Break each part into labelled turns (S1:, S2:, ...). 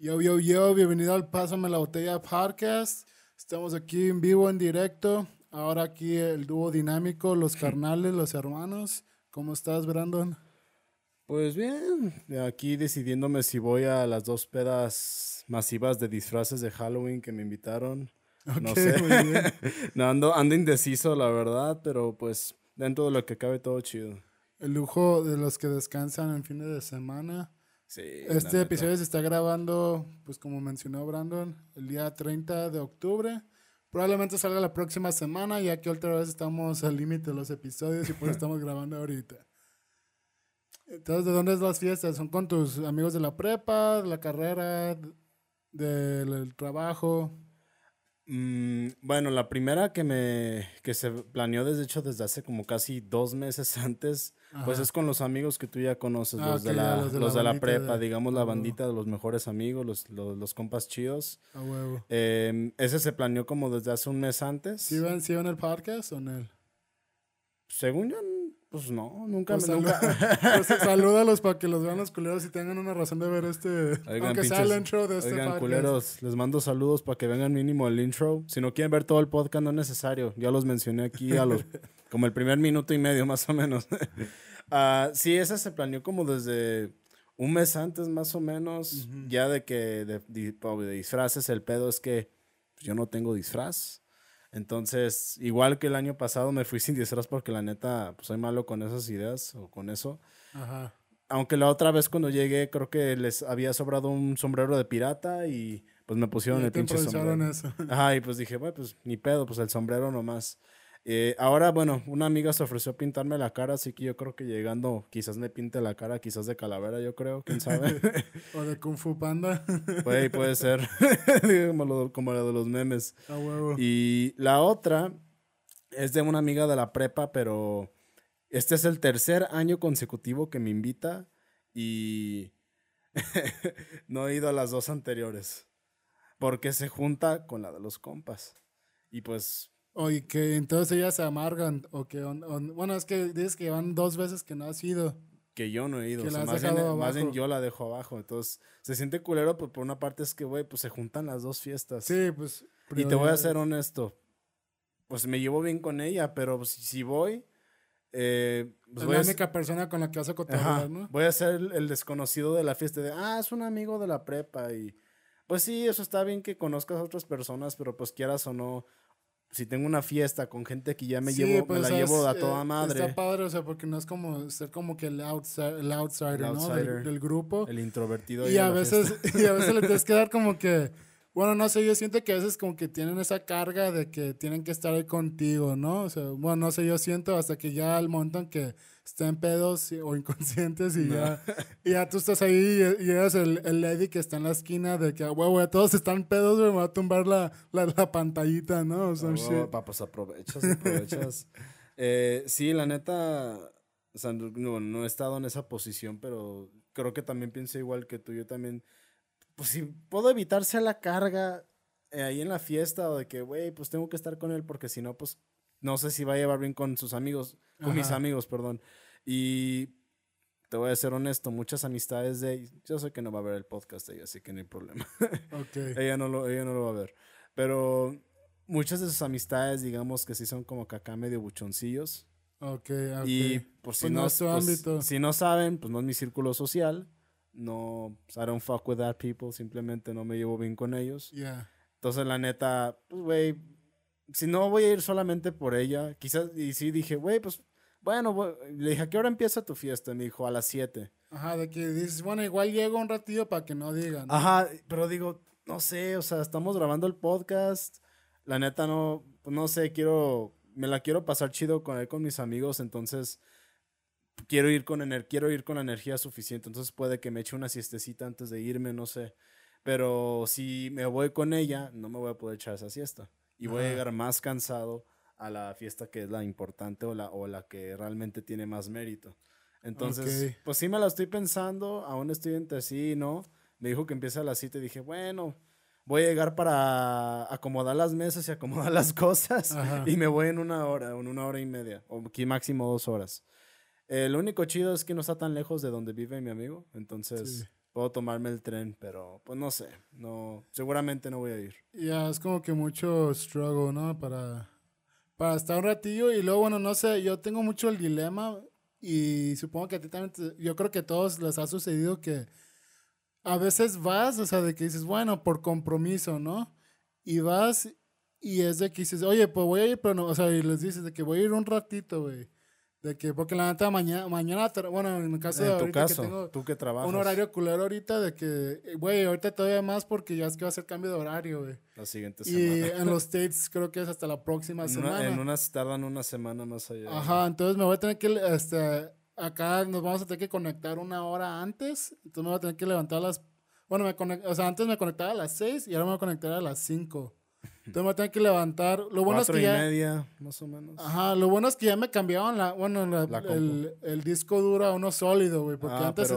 S1: Yo, yo, yo, bienvenido al Pásame la Botella Podcast. Estamos aquí en vivo, en directo. Ahora aquí el dúo dinámico, los carnales, los hermanos. ¿Cómo estás, Brandon?
S2: Pues bien, aquí decidiéndome si voy a las dos pedas masivas de disfraces de Halloween que me invitaron. no sé. no, ando, ando indeciso, la verdad, pero pues dentro de lo que cabe todo chido.
S1: El lujo de los que descansan en fines de semana. Sí, este episodio se está grabando, pues como mencionó Brandon, el día 30 de octubre. Probablemente salga la próxima semana, ya que otra vez estamos al límite de los episodios y pues estamos grabando ahorita. Entonces, ¿de dónde es las fiestas? ¿Son con tus amigos de la prepa, de la carrera, del trabajo?
S2: Mm, bueno, la primera que me que se planeó desde hecho desde hace como casi dos meses antes, pues es con los amigos que tú ya conoces, ah, los, de la, los de, la, prepa, digamos la bandita de los mejores amigos, los, los, compas chidos. A huevo. Em, ese se planeó como desde hace un mes antes.
S1: ¿Sí ven, ¿sí el podcast o no?
S2: Según yo, pues no, nunca pues
S1: me nunca. pues salúdalos para que los vean los culeros y tengan una razón de ver este. aunque sea el intro de este
S2: oigan, culeros, les mando saludos para que vengan mínimo el intro. Si no quieren ver todo el podcast, no es necesario. Ya los mencioné aquí a los. como el primer minuto y medio, más o menos. Uh, sí, esa se planeó como desde un mes antes, más o menos. Ya de que de, de disfraces, el pedo es que yo no tengo disfraz. Entonces, igual que el año pasado me fui sin disfraz porque la neta, pues soy malo con esas ideas o con eso. Ajá. Aunque la otra vez cuando llegué creo que les había sobrado un sombrero de pirata y pues me pusieron el pinche sombrero. Eso. Ajá, y pues dije, bueno, pues ni pedo, pues el sombrero nomás. Eh, ahora, bueno, una amiga se ofreció a pintarme la cara, así que yo creo que llegando quizás me pinte la cara, quizás de calavera, yo creo, quién sabe.
S1: o de Kung Fu Panda.
S2: puede, puede ser, como, la de los memes. Y la otra es de una amiga de la prepa, pero este es el tercer año consecutivo que me invita y no he ido a las dos anteriores. Porque se junta con la de los compas. Y pues
S1: o y que entonces ellas se amargan. O que, bueno, es que dices que van dos veces que no has ido.
S2: Que yo no he ido. más, bien, yo la dejo abajo. Entonces, se siente culero, pero por una parte es que, güey, pues se juntan las dos fiestas.
S1: Sí, pues.
S2: Y te voy a ser honesto. Pues me llevo bien con ella, pero si voy. Eh,
S1: pues es la única persona con la que vas a ¿no?
S2: Voy a ser el, el, desconocido de la fiesta de, ah, es un amigo de la prepa y pues sí, eso está bien que conozcas a otras personas, pero pues quieras o no, si tengo una fiesta con gente que ya me llevo, me la pues, llevo a toda eh, madre.
S1: Está padre, o sea, porque no es como ser como que el, outsider, el outsider, ¿no? Del, grupo.
S2: El introvertido.
S1: Y a veces, y a veces le tienes que dar como que, bueno, no sé, yo siento que a veces como que tienen esa carga de que tienen que estar ahí contigo, ¿no? O sea, bueno, no sé, yo siento hasta que ya al momento en que estén pedos o inconscientes y, ya, y ya tú estás ahí y, eres el, el, lady que está en la esquina de que, güey, todos están pedos, me va a tumbar la, la, la pantallita, ¿no? O sea,
S2: oh, pues aprovechas, aprovechas. eh, sí, la neta, o sea, no, no he estado en esa posición, pero creo que también pienso igual que tú. Yo también, pues si puedo evitarse la carga eh, ahí en la fiesta o de que, güey, pues tengo que estar con él porque si no, pues no sé si va a llevar bien con sus amigos, con mis amigos, perdón. Y te voy a ser honesto, muchas amistades de yo sé que no va a ver el podcast de ella, así que no hay problema. ella, no lo, ella no lo va a ver. Pero muchas de sus amistades, digamos que sí son como que acá medio buchoncillos.
S1: Ok,
S2: Y por si, pues no, pues, si no saben, pues no es mi círculo social. No, pues, I don't fuck with that people. Simplemente no me llevo bien con ellos. Entonces, la neta, pues, güey, si no voy a ir solamente por ella, quizás, y sí dije, güey, pues, bueno, le dije, ¿a qué hora empieza tu fiesta? Me dijo, a las 7.
S1: Ajá, de que dices, bueno, igual llego un ratillo para que no digan.
S2: Ajá, pero digo, no sé, o sea, estamos grabando el podcast, la neta no, pues, no sé, quiero, me la quiero pasar chido con él, con mis amigos, entonces quiero ir con quiero ir con la energía suficiente, entonces puede que me eche una siestecita antes de irme, no sé. Pero si me voy con ella, no me voy a poder echar esa siesta y voy a llegar más cansado a la fiesta que es la importante o la, o la que realmente tiene más mérito. Entonces, pues sí me la estoy pensando, aún estoy entre sí y no. Me dijo que empieza a las 7 y dije, bueno, voy a llegar para acomodar las mesas y acomodar las cosas y me voy en una hora, en una hora y media, o aquí máximo dos horas. El lo único chido es que no está tan lejos de donde vive mi amigo, entonces puedo tomarme el tren, pero pues no sé, no, seguramente no voy a ir.
S1: Ya, es como que mucho struggle, ¿no? Para, para estar un ratillo y luego, bueno, no sé, yo tengo mucho el dilema y supongo que a ti también, yo creo que a todos les ha sucedido que a veces vas, o sea, de que dices, bueno, por compromiso, ¿no? Y vas y es de que dices, oye, pues voy a ir, pero no, o sea, y les dices de que voy a ir un ratito, güey. De que, porque la neta, mañana, mañana, bueno, en el caso de
S2: que tengo
S1: tú
S2: que trabajas.
S1: un horario culero ahorita, de que, güey, ahorita todavía más porque ya es que va a ser cambio de horario, güey.
S2: La siguiente
S1: semana. Y en los States creo que es hasta la próxima semana.
S2: en unas tardan una semana más allá.
S1: Ajá, entonces me voy a tener que, este, acá nos vamos a tener que conectar una hora antes, entonces me voy a tener que levantar a las, bueno, me conect, o sea, antes me conectaba a las 6 y ahora me voy a conectar a las 5. Entonces me tengo que levantar. Lo bueno es que
S2: y
S1: ya.
S2: media, más o menos.
S1: Ajá, lo bueno es que ya me cambiaron la, bueno, el, el, disco duro a uno sólido, güey. Porque ah, antes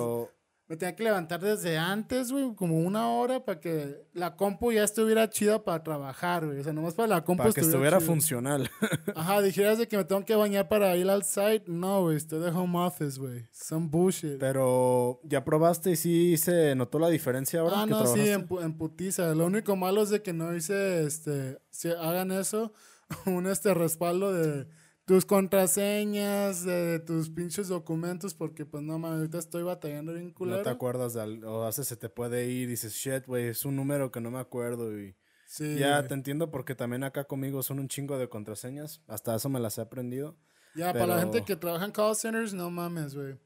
S1: me tenía que levantar desde antes, güey, como una hora para que la compu ya estuviera chida para trabajar, güey. O sea, nomás para la compu
S2: Para que estuviera funcional.
S1: Ajá, dijeras de que me tengo que bañar para ir al site. No, güey, estoy de home office, güey. Some bullshit.
S2: Pero, ¿ya probaste y sí se notó la diferencia ahora
S1: Ah, no, sí, en, en, putiza. Lo único malo es de que no hice, este, si hagan eso, un este respaldo de tus contraseñas, de tus pinches documentos, porque pues no mames, ahorita estoy batallando bien culero.
S2: No te acuerdas de o hace se te puede ir y dices, shit, güey, es un número que no me acuerdo y... Sí. Ya te entiendo porque también acá conmigo son un chingo de contraseñas, hasta eso me las he aprendido.
S1: Ya, para la gente que trabaja en call centers, no mames, güey.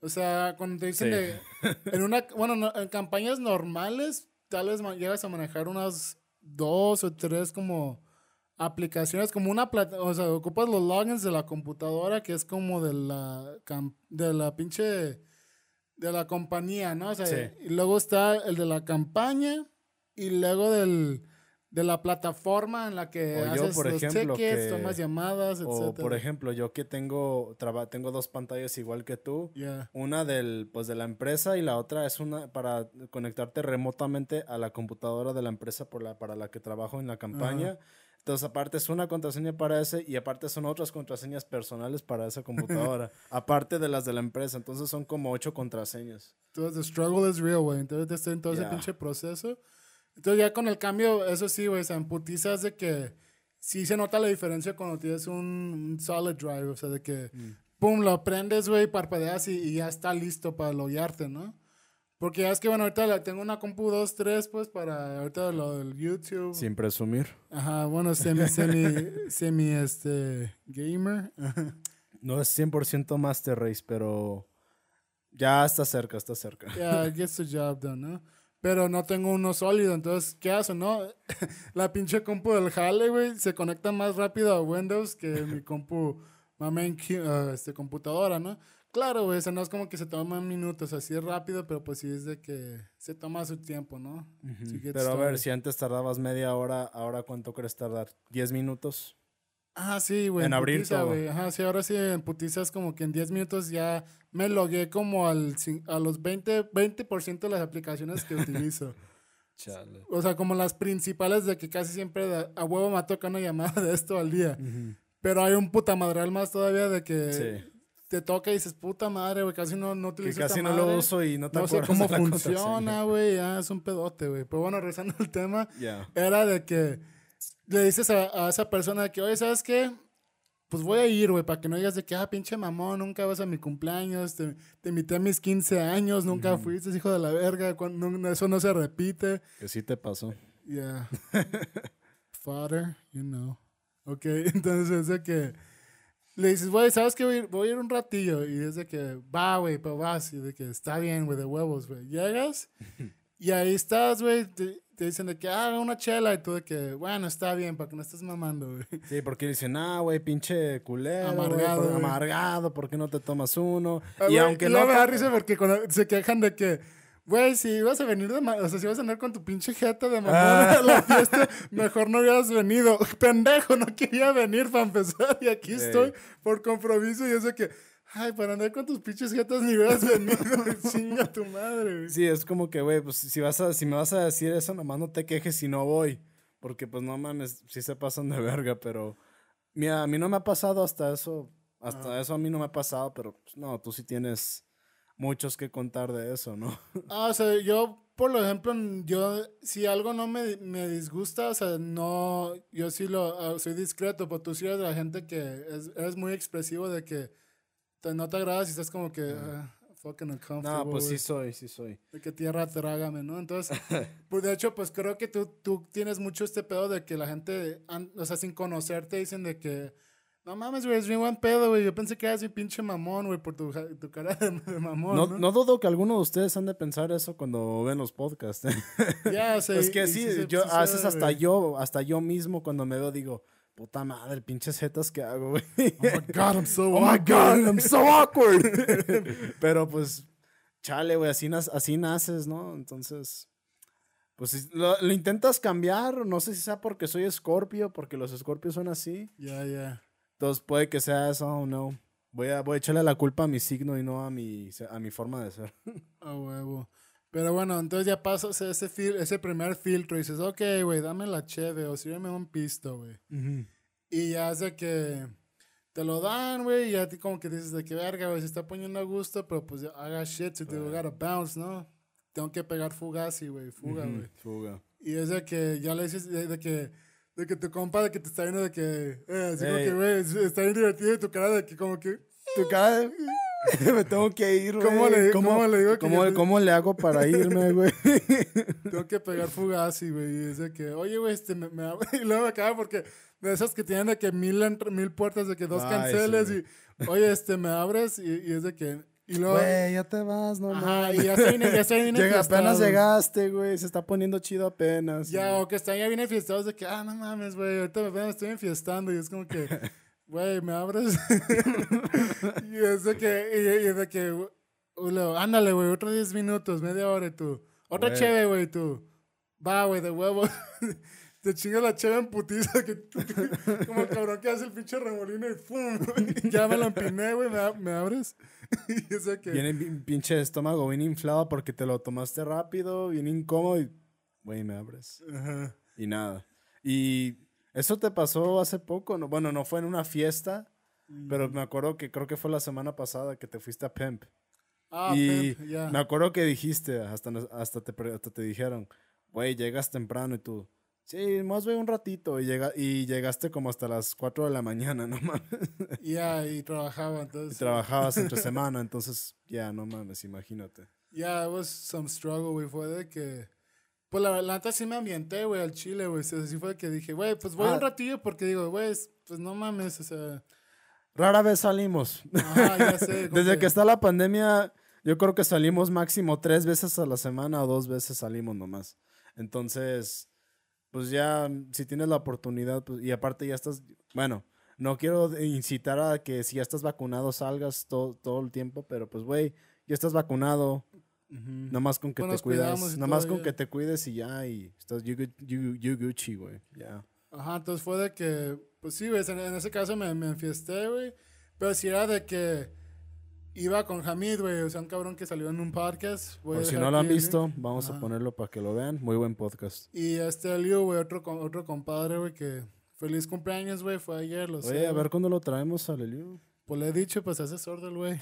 S1: O sea, cuando te dicen de, en una, bueno, en campañas normales, tal vez llegas a manejar unas dos o tres como aplicaciones como una plata, o sea, ocupas los logins de la computadora que es como de la de la pinche de la compañía, ¿no? O sea, y luego está el de la campaña y luego del de la plataforma en la que haces los cheques, tomas llamadas, etc. O
S2: por ejemplo, yo que tengo tengo dos pantallas igual que tú, una del pues de la empresa y la otra es una para conectarte remotamente a la computadora de la empresa por la para la que trabajo en la campaña. Entonces, aparte es una contraseña para ese y aparte son otras contraseñas personales para esa computadora, aparte de las de la empresa. Entonces, son como ocho contraseñas.
S1: Entonces, the struggle is real, güey. Entonces, está en todo ese pinche proceso. Entonces, ya con el cambio, eso sí, güey, se emputizas de que sí se nota la diferencia cuando tienes un, solid drive, o sea, de que, mm. pum, lo prendes, güey, parpadeas y, y, ya está listo para loguearte, ¿no? Porque ya es que, bueno, ahorita tengo una compu 2, 3, pues, para ahorita lo del YouTube.
S2: Sin presumir.
S1: Ajá, bueno, semi, semi, semi, este, gamer.
S2: no es 100% Master Race, pero ya está cerca, está cerca.
S1: Ya, yeah, gets the job done, ¿no? Pero no tengo uno sólido, entonces, ¿qué hace, no? La pinche compu del Hale, güey, se conecta más rápido a Windows que mi compu, mi main uh, este, computadora, ¿no? Claro, güey, eso no es como que se toman minutos, así es rápido, pero pues sí es de que se toma su tiempo, ¿no?
S2: pero a ver, si antes tardabas media hora, ¿ahora cuánto crees tardar? ¿10 minutos?
S1: Ah, sí, güey. En, abrir todo. Ajá, sí, ahora sí en putiza es como que en 10 minutos ya me logué como al, a los 20%, 20 de las aplicaciones que utilizo. Chale. O sea, como las principales de que casi siempre a huevo me toca una llamada de esto al día. Pero hay un puta madral más todavía de que sí te toca y dices, puta madre, güey, casi no, no utilizo
S2: casi no lo uso y no te no sé
S1: cómo funciona, güey, ya es un pedote, güey. Pero bueno, regresando al tema, era de que le dices a, esa persona que, oye, ¿sabes qué? Pues voy a ir, güey, para que no digas de que, ah, pinche mamón, nunca vas a mi cumpleaños, te, te invité a mis 15 años, nunca fuiste, hijo de la verga, cuando, eso no se repite.
S2: Que sí te pasó.
S1: Yeah. Father, you know. Ok, entonces es de que le dices, güey, ¿sabes qué? Voy, voy, a ir un ratillo. Y es de que, va, güey, pero vas. Y de que está bien, güey, de huevos, güey. Llegas y ahí estás, güey. Te, dicen de que, ah, una chela. Y tú de que, bueno, está bien, para que no estés mamando, güey.
S2: Sí, porque dicen, ah, güey, pinche culero. Amargado. amargado, ¿por qué no te tomas uno?
S1: Ah, y aunque no. me da risa porque cuando se quejan de que Güey, si ibas a venir de... O sea, si ibas a venir con tu pinche jeta de mamón a la fiesta, mejor no hubieras venido. Pendejo, no quería venir para empezar. Y aquí estoy por compromiso. Y sé que... Ay, para andar con tus pinches jetas ni hubieras venido. Chinga tu madre, güey.
S2: Sí, es como que, güey, pues si, vas a, si me vas a decir eso, nomás no te quejes si no voy. Porque, pues, no mames, sí se pasan de verga, pero... Mira, a mí no me ha pasado hasta eso. Hasta ah. eso a mí no me ha pasado, pero pues, no, tú sí tienes muchos que contar de eso, ¿no?
S1: Ah, o sea, yo, por ejemplo, yo, si algo no me, me disgusta, o sea, no, yo sí lo, ah, soy discreto, pero tú sí eres de la gente que es, eres muy expresivo de que te, no te agrada si estás como que uh, fucking uncomfortable.
S2: No, pues sí soy, sí soy.
S1: De que tierra trágame, ¿no? Entonces, pues de hecho, pues creo que tú, tú tienes mucho este pedo de que la gente, o sea, sin conocerte, dicen de que no mames, güey, es bien buen pedo, güey. Yo pensé que eras un pinche mamón, güey, por tu, tu cara de, mamón.
S2: No, ¿no? dudo que alguno de ustedes han de pensar eso cuando ven los podcasts. Ya, sí. Es que sí, yo, a veces hasta yo, hasta yo mismo cuando me veo digo, puta madre, el pinche zetas que hago, güey. Oh my god, I'm so oh my god, I'm so awkward. Pero pues, chale, güey, así, así naces, ¿no? Entonces, pues lo, intentas cambiar. No sé si sea porque soy escorpio, porque los escorpios son así.
S1: Ya, ya.
S2: Entonces puede que sea eso o no. Voy a, voy a echarle la culpa a mi signo y no a mi, a mi forma de ser.
S1: A huevo. Pero bueno, entonces ya pasas ese, ese primer filtro y dices, ok, güey, dame la cheve o sírveme un pisto, güey. Y ya hace que te lo dan, güey, y a ti como que dices de que verga, güey, se está poniendo a gusto, pero pues haga shit, si te gotta bounce, ¿no? Tengo que pegar fugazi, güey, fuga, güey. Fuga. Y es de que ya le dices de que de que tu compa de que te está viendo de que, eh, así como que, güey, está bien divertido y tu cara de que como que...
S2: Tu cara de... me tengo que ir, güey. ¿Cómo le, ¿Cómo, le digo ¿cómo, ¿Cómo le hago para irme, güey?
S1: tengo que pegar fugazi, güey. Y es de que, oye, güey, este, me, me... Y luego me acaba porque de esas que tienen de que mil, mil puertas, de que dos canceles y, oye, este, me abres y, y es de que
S2: y luego. Güey, ya te vas, no Ajá, y ya se viene, ya se viene Llega, Apenas llegaste, güey. Se está poniendo chido apenas.
S1: Ya, o que están ya bien enfiestados de que, ah, no mames, güey. Ahorita me estoy enfiestando. Y es como que, güey, me abres. y es de que, y, es de que, ándale, güey, otros 10 minutos, media hora y tú. Otra chévere, güey, tú. Va, güey, de huevo te chinga la cheva en putiza, que, como el cabrón que hace el pinche remolino y ¡pum! ya me lo empiné, güey, me, abres. y
S2: eso que... Viene pinche estómago bien inflado porque te lo tomaste rápido, bien incómodo y, güey, me abres. Ajá. Y nada. Y eso te pasó hace poco, ¿no? Bueno, no fue en una fiesta, pero me acuerdo que creo que fue la semana pasada que te fuiste a Pimp. Ah, y Pimp, ya. Me acuerdo que dijiste, hasta, hasta, te, hasta te dijeron, güey, llegas temprano y tú Sí, más ve un ratito y, llega, y llegaste como hasta las 4 de la mañana, no mames.
S1: Ya, y trabajaba entonces.
S2: Y trabajabas entre semana, entonces ya, no mames, imagínate.
S1: Ya, yeah, it was some struggle, güey. Fue de que. Pues la verdad sí me ambienté, güey, al chile, güey. Así fue que dije, güey, pues voy un ah. ratillo porque digo, güey, pues no mames, o sea.
S2: Rara vez salimos. Ajá, ya sé. Desde que... está la pandemia, yo creo que salimos máximo tres veces a la semana o dos veces salimos nomás. Entonces pues ya, si tienes la oportunidad, pues, y aparte ya estás, bueno, no quiero incitar a que si ya estás vacunado salgas todo, todo el tiempo, pero pues, güey, ya estás vacunado. Nomás con que te cuidas. Nomás con que te cuides y ya, y estás you, you, Gucci, güey. Ya.
S1: Ajá, entonces fue de que, pues sí, güey, en, ese caso me, me enfiesté, güey. Pero si era de que Iba con Hamid, güey, o sea, un cabrón que salió en un podcast.
S2: Por si no lo han visto, vamos a ponerlo para que lo vean. Muy buen podcast.
S1: Y este Aliu, güey, otro, otro compadre, güey, que feliz cumpleaños, güey, fue ayer, lo
S2: Oye, a ver cuándo lo traemos al Eliu.
S1: Pues le he dicho, pues asesor del güey.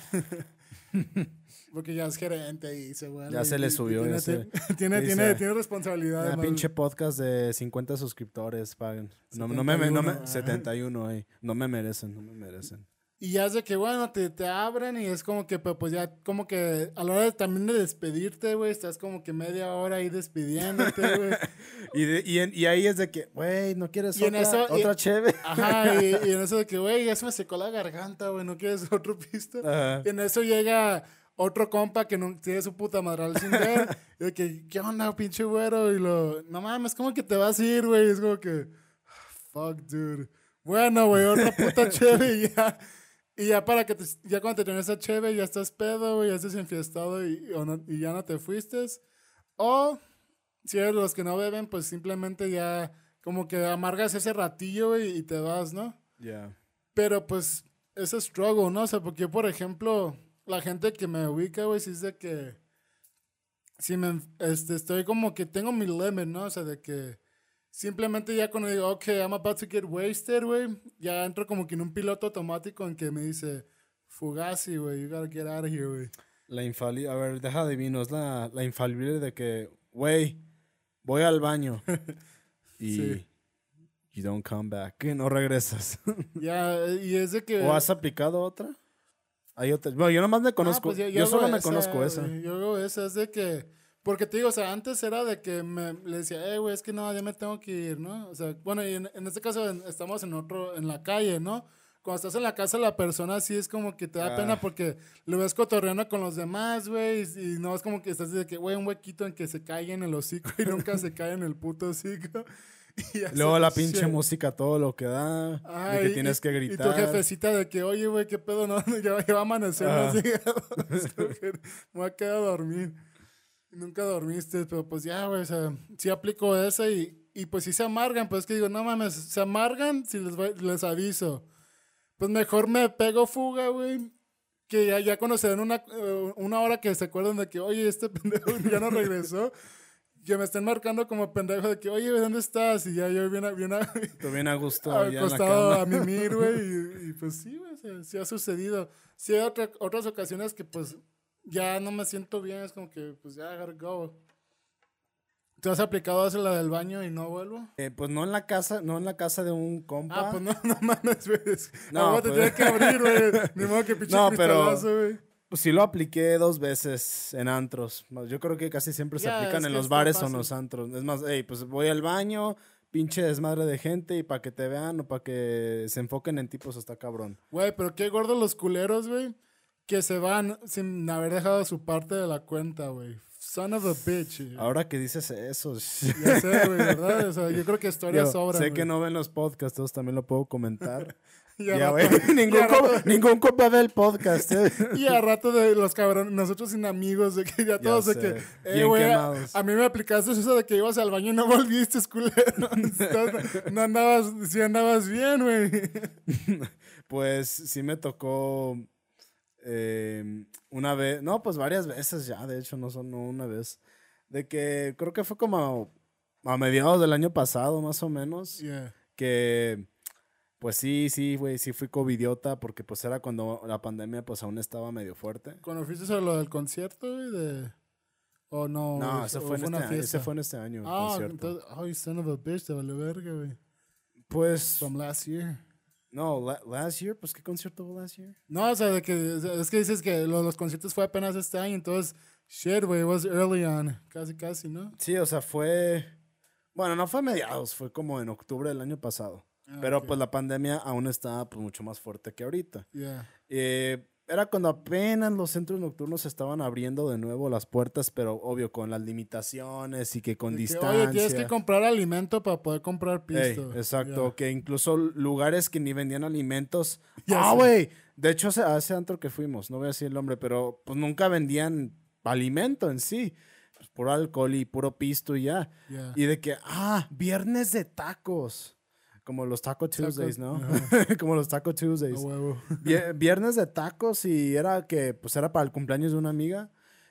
S1: Porque ya es gerente y se güey.
S2: Ya se le subió.
S1: Tiene, tiene, tiene, tiene, responsabilidad.
S2: Un pinche podcast de 50 suscriptores, paguen. No, no me, no me, 71, ahí. No me merecen, no me merecen.
S1: Y ya es de que, bueno, te, te abren y es como que, pues ya, como que a la hora de, también de despedirte, güey, estás como que media hora ahí despidiéndote, güey.
S2: y, y, ahí es de que, güey, ¿no quieres otra, otra chévere?
S1: Ajá, y, en eso de que, güey, ya se me secó la garganta, güey, ¿no quieres otro pisto? Y en eso llega otro compa que no tiene su puta madral sin ver. y de que, ¿qué onda, pinche güero? Y lo, no mames, ¿cómo que te vas a ir, güey? Es como que, fuck, dude. Bueno, güey, otra puta chévere y ya. Y ya para que te, ya cuando te tienes esa cheve, ya estás pedo, güey, ya estás enfiestado y, y ya no te fuiste. O si eres los que no beben, pues simplemente ya como que amargas ese ratillo, güey, y te vas, ¿no? Ya. Pero pues ese struggle, ¿no? O sea, porque por ejemplo, la gente que me ubica, güey, sí dice que si me este, estoy como que tengo mi limit, ¿no? O sea, de que Simplemente ya cuando digo, ok, I'm about to get wasted, güey, ya entro como que en un piloto automático en que me dice, Fugazi, güey, you gotta get out of here, güey.
S2: La infalible, a ver, deja de vino, es la, la infalible de que, güey, voy al baño. y sí. you don't come back, que no regresas.
S1: Ya, y es de que...
S2: ¿O has aplicado otra? Hay otra. Bueno, yo nomás me ah, conozco. Pues yo, solo me conozco esa.
S1: Yo hago esa, es de que. Porque te digo, o sea, antes era de que me, le decía, eh, güey, es que no, ya me tengo que ir, ¿no? O sea, bueno, y en, en este caso estamos en otro, en la calle, ¿no? Cuando estás en la casa, la persona sí es como que te da pena ah. porque lo ves cotorreando con los demás, güey, y, no es como que estás de que, güey, un huequito en que se caiga en el hocico y nunca se cae en el puto hocico.
S2: Luego la pinche música, todo lo que da, de que tienes que gritar.
S1: Y tu jefecita de que, oye, güey, qué pedo, no, ya, va a amanecer, ah. me voy a quedar a dormir. Nunca dormiste, pero pues ya, güey, o sea, sí aplico esa y, y pues sí se amargan, pues es que digo, no mames, se amargan si les, les aviso. Pues mejor me pego fuga, güey, que ya, ya cuando se den una, eh, una hora que se acuerdan de que, oye, este pendejo ya no regresó que me estén marcando como pendejo de que, oye, ¿dónde estás? Y ya yo bien, bien,
S2: bien a gusto.
S1: Acostado a mimir, güey. Y, pues sí, güey, sí ha sucedido. Sí hay otras ocasiones que pues ya no me siento bien, es como que pues ya, gotta go. ¿Te has aplicado hacer la del baño y no vuelvo?
S2: Eh, pues no en la casa, no en la casa de un compa.
S1: Ah, pues no, no mames, güey. No, te pues... que abrir, güey. Ni modo que pinche no, pero, güey.
S2: Pues sí lo apliqué dos veces en antros. Yo creo que casi siempre se aplican en los bares o en los antros. Es más, hey, pues voy al baño, pinche desmadre de gente y para que te vean o para que se enfoquen en tipos está cabrón.
S1: Güey, pero qué gordos los culeros, güey, que se van sin haber dejado su parte de la cuenta, güey. Son of a bitch.
S2: Ahora que dices eso.
S1: Ya sé, güey, ¿verdad? O sea, yo creo que historias sobran.
S2: Sé que no ven los podcasts, todos también lo puedo comentar. Ya, güey. ningún, ningún compa ve el podcast. Eh.
S1: Y a rato de los cabrones, nosotros sin amigos, de que ya todos de que, eh, güey, a, mí me aplicaste eso de que ibas al baño y no volviste, culero. no andabas, si andabas bien, güey.
S2: pues sí me tocó em, una vez, no, pues varias veces ya, de hecho, no son una vez. De que creo que fue como a, mediados del año pasado, más o menos. Que pues sí, sí, güey, sí fui covidiota porque pues era cuando la pandemia pues aún estaba medio fuerte.
S1: ¿Cuando fuiste a lo del concierto, güey? De... ¿O no?
S2: No, ese fue, en este, ese fue en este año.
S1: Ah, entonces, oh, son of a bitch, te vale verga, güey.
S2: Pues...
S1: From last year.
S2: No, last year, pues ¿qué concierto fue last year?
S1: No, o sea, de que, es que dices que los conciertos fue apenas este año, entonces, shit, güey, was early on, casi, casi, ¿no?
S2: Sí, o sea, fue, bueno, no fue a mediados, fue como en octubre del año pasado. Ah, pero pues la pandemia aún está pues, mucho más fuerte que ahorita. Eh, era cuando apenas los centros nocturnos estaban abriendo de nuevo las puertas, pero obvio con las limitaciones y que con distancia.
S1: oye, tienes que comprar alimento para poder comprar pisto.
S2: exacto, que incluso lugares que ni vendían alimentos. ah, güey. De hecho, hace, hace antro que fuimos, no voy a decir el nombre, pero pues nunca vendían alimento en sí. Pues, puro alcohol y puro pisto y ya. Y de que, ah, viernes de tacos. Como los Taco Tuesdays, ¿no? como los Taco Tuesdays. Viernes de tacos y era que, pues era para el cumpleaños de una amiga.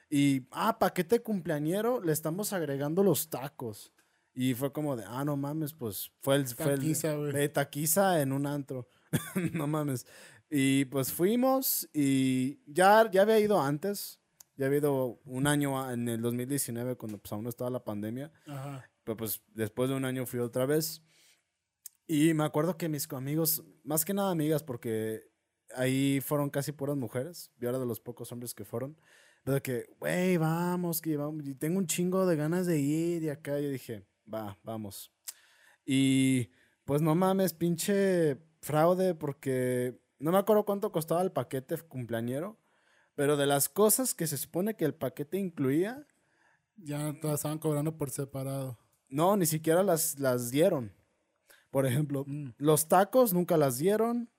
S2: Y, ah, paquete cumpleañero, le estamos agregando los tacos. Y fue como de, ah, no mames, pues fue el... Taquiza, fue el, taquiza en un antro. no mames. Y pues fuimos y ya, ya había ido antes. Ya había ido un año en el 2019 cuando pues aún no estaba la pandemia. Ajá. Pero pues después de un año fui otra vez. Y me acuerdo que mis amigos, más que nada amigas, porque ahí fueron casi puras mujeres. Yo era de los pocos hombres que fueron. De que, güey, vamos, que vamos. Y tengo un chingo de ganas de ir. Y acá yo dije, va, vamos. Y pues no mames, pinche fraude, porque no me acuerdo cuánto costaba el paquete cumpleañero. Pero de las cosas que se supone que el paquete incluía.
S1: Ya todas estaban cobrando por separado.
S2: No, ni siquiera las, las dieron. Por ejemplo, mm. los tacos nunca las dieron.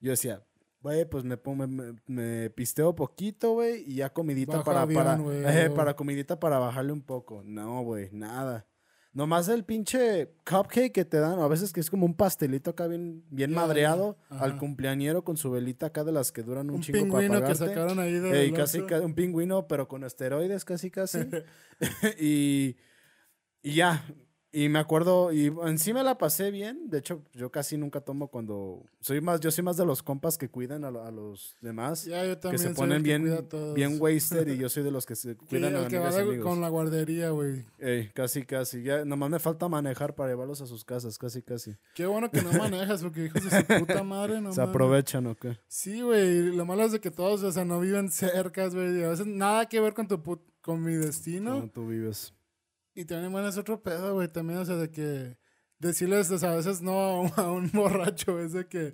S2: Yo decía, güey, pues me, me, me, pisteo poquito, güey, y ya comidita para, para, para comidita para bajarle un poco. No, güey, nada. Nomás el pinche cupcake que te dan, a veces que es como un pastelito acá bien, bien madreado al cumpleañero con su velita acá de las que duran un, un chingo para pingüino que sacaron ahí de casi, Un pingüino, pero con esteroides casi, casi. y, y ya, Y me acuerdo, y en sí me la pasé bien. De hecho, yo casi nunca tomo cuando. Soy más, yo soy más de los compas que cuidan a, los demás. Ya, yo también. Que se ponen bien, bien wasted y yo soy de los que se cuidan
S1: a que va con la guardería, güey.
S2: casi, casi. Ya, nomás me falta manejar para llevarlos a sus casas, casi, casi.
S1: Qué bueno que no manejas, porque hijos de su puta madre, no
S2: Se aprovechan, ¿o qué?
S1: Sí, güey. Lo malo es de que todos, o sea, no viven cerca, güey. A veces nada que ver con tu con mi destino.
S2: No, tú vives.
S1: Y también, bueno, es otro pedo, güey, también, o sea, de que decirles, o sea, a veces no a un, borracho, es de que,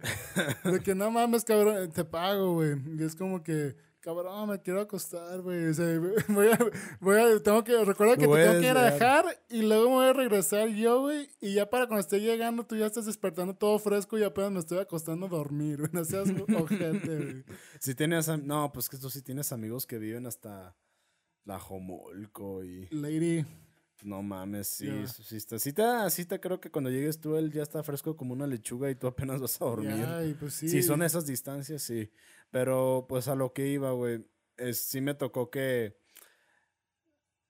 S1: de que no mames, cabrón, te pago, güey. Y es como que, cabrón, me quiero acostar, güey. O sea, voy a, voy a, tengo que, recuerda que te tengo que ir a dejar y luego me voy a regresar yo, güey. Y ya para cuando esté llegando, tú ya estás despertando todo fresco y apenas me estoy acostando a dormir, güey. No seas ojete, güey.
S2: Si tienes, no, pues que tú sí tienes amigos que viven hasta la Jomolco y...
S1: Lady.
S2: No mames, sí, sí, está, sí, sí te creo que cuando llegues tú él ya está fresco como una lechuga y tú apenas vas a dormir.
S1: pues sí.
S2: Si son esas distancias, sí. Pero pues a lo que iba, güey, sí me tocó que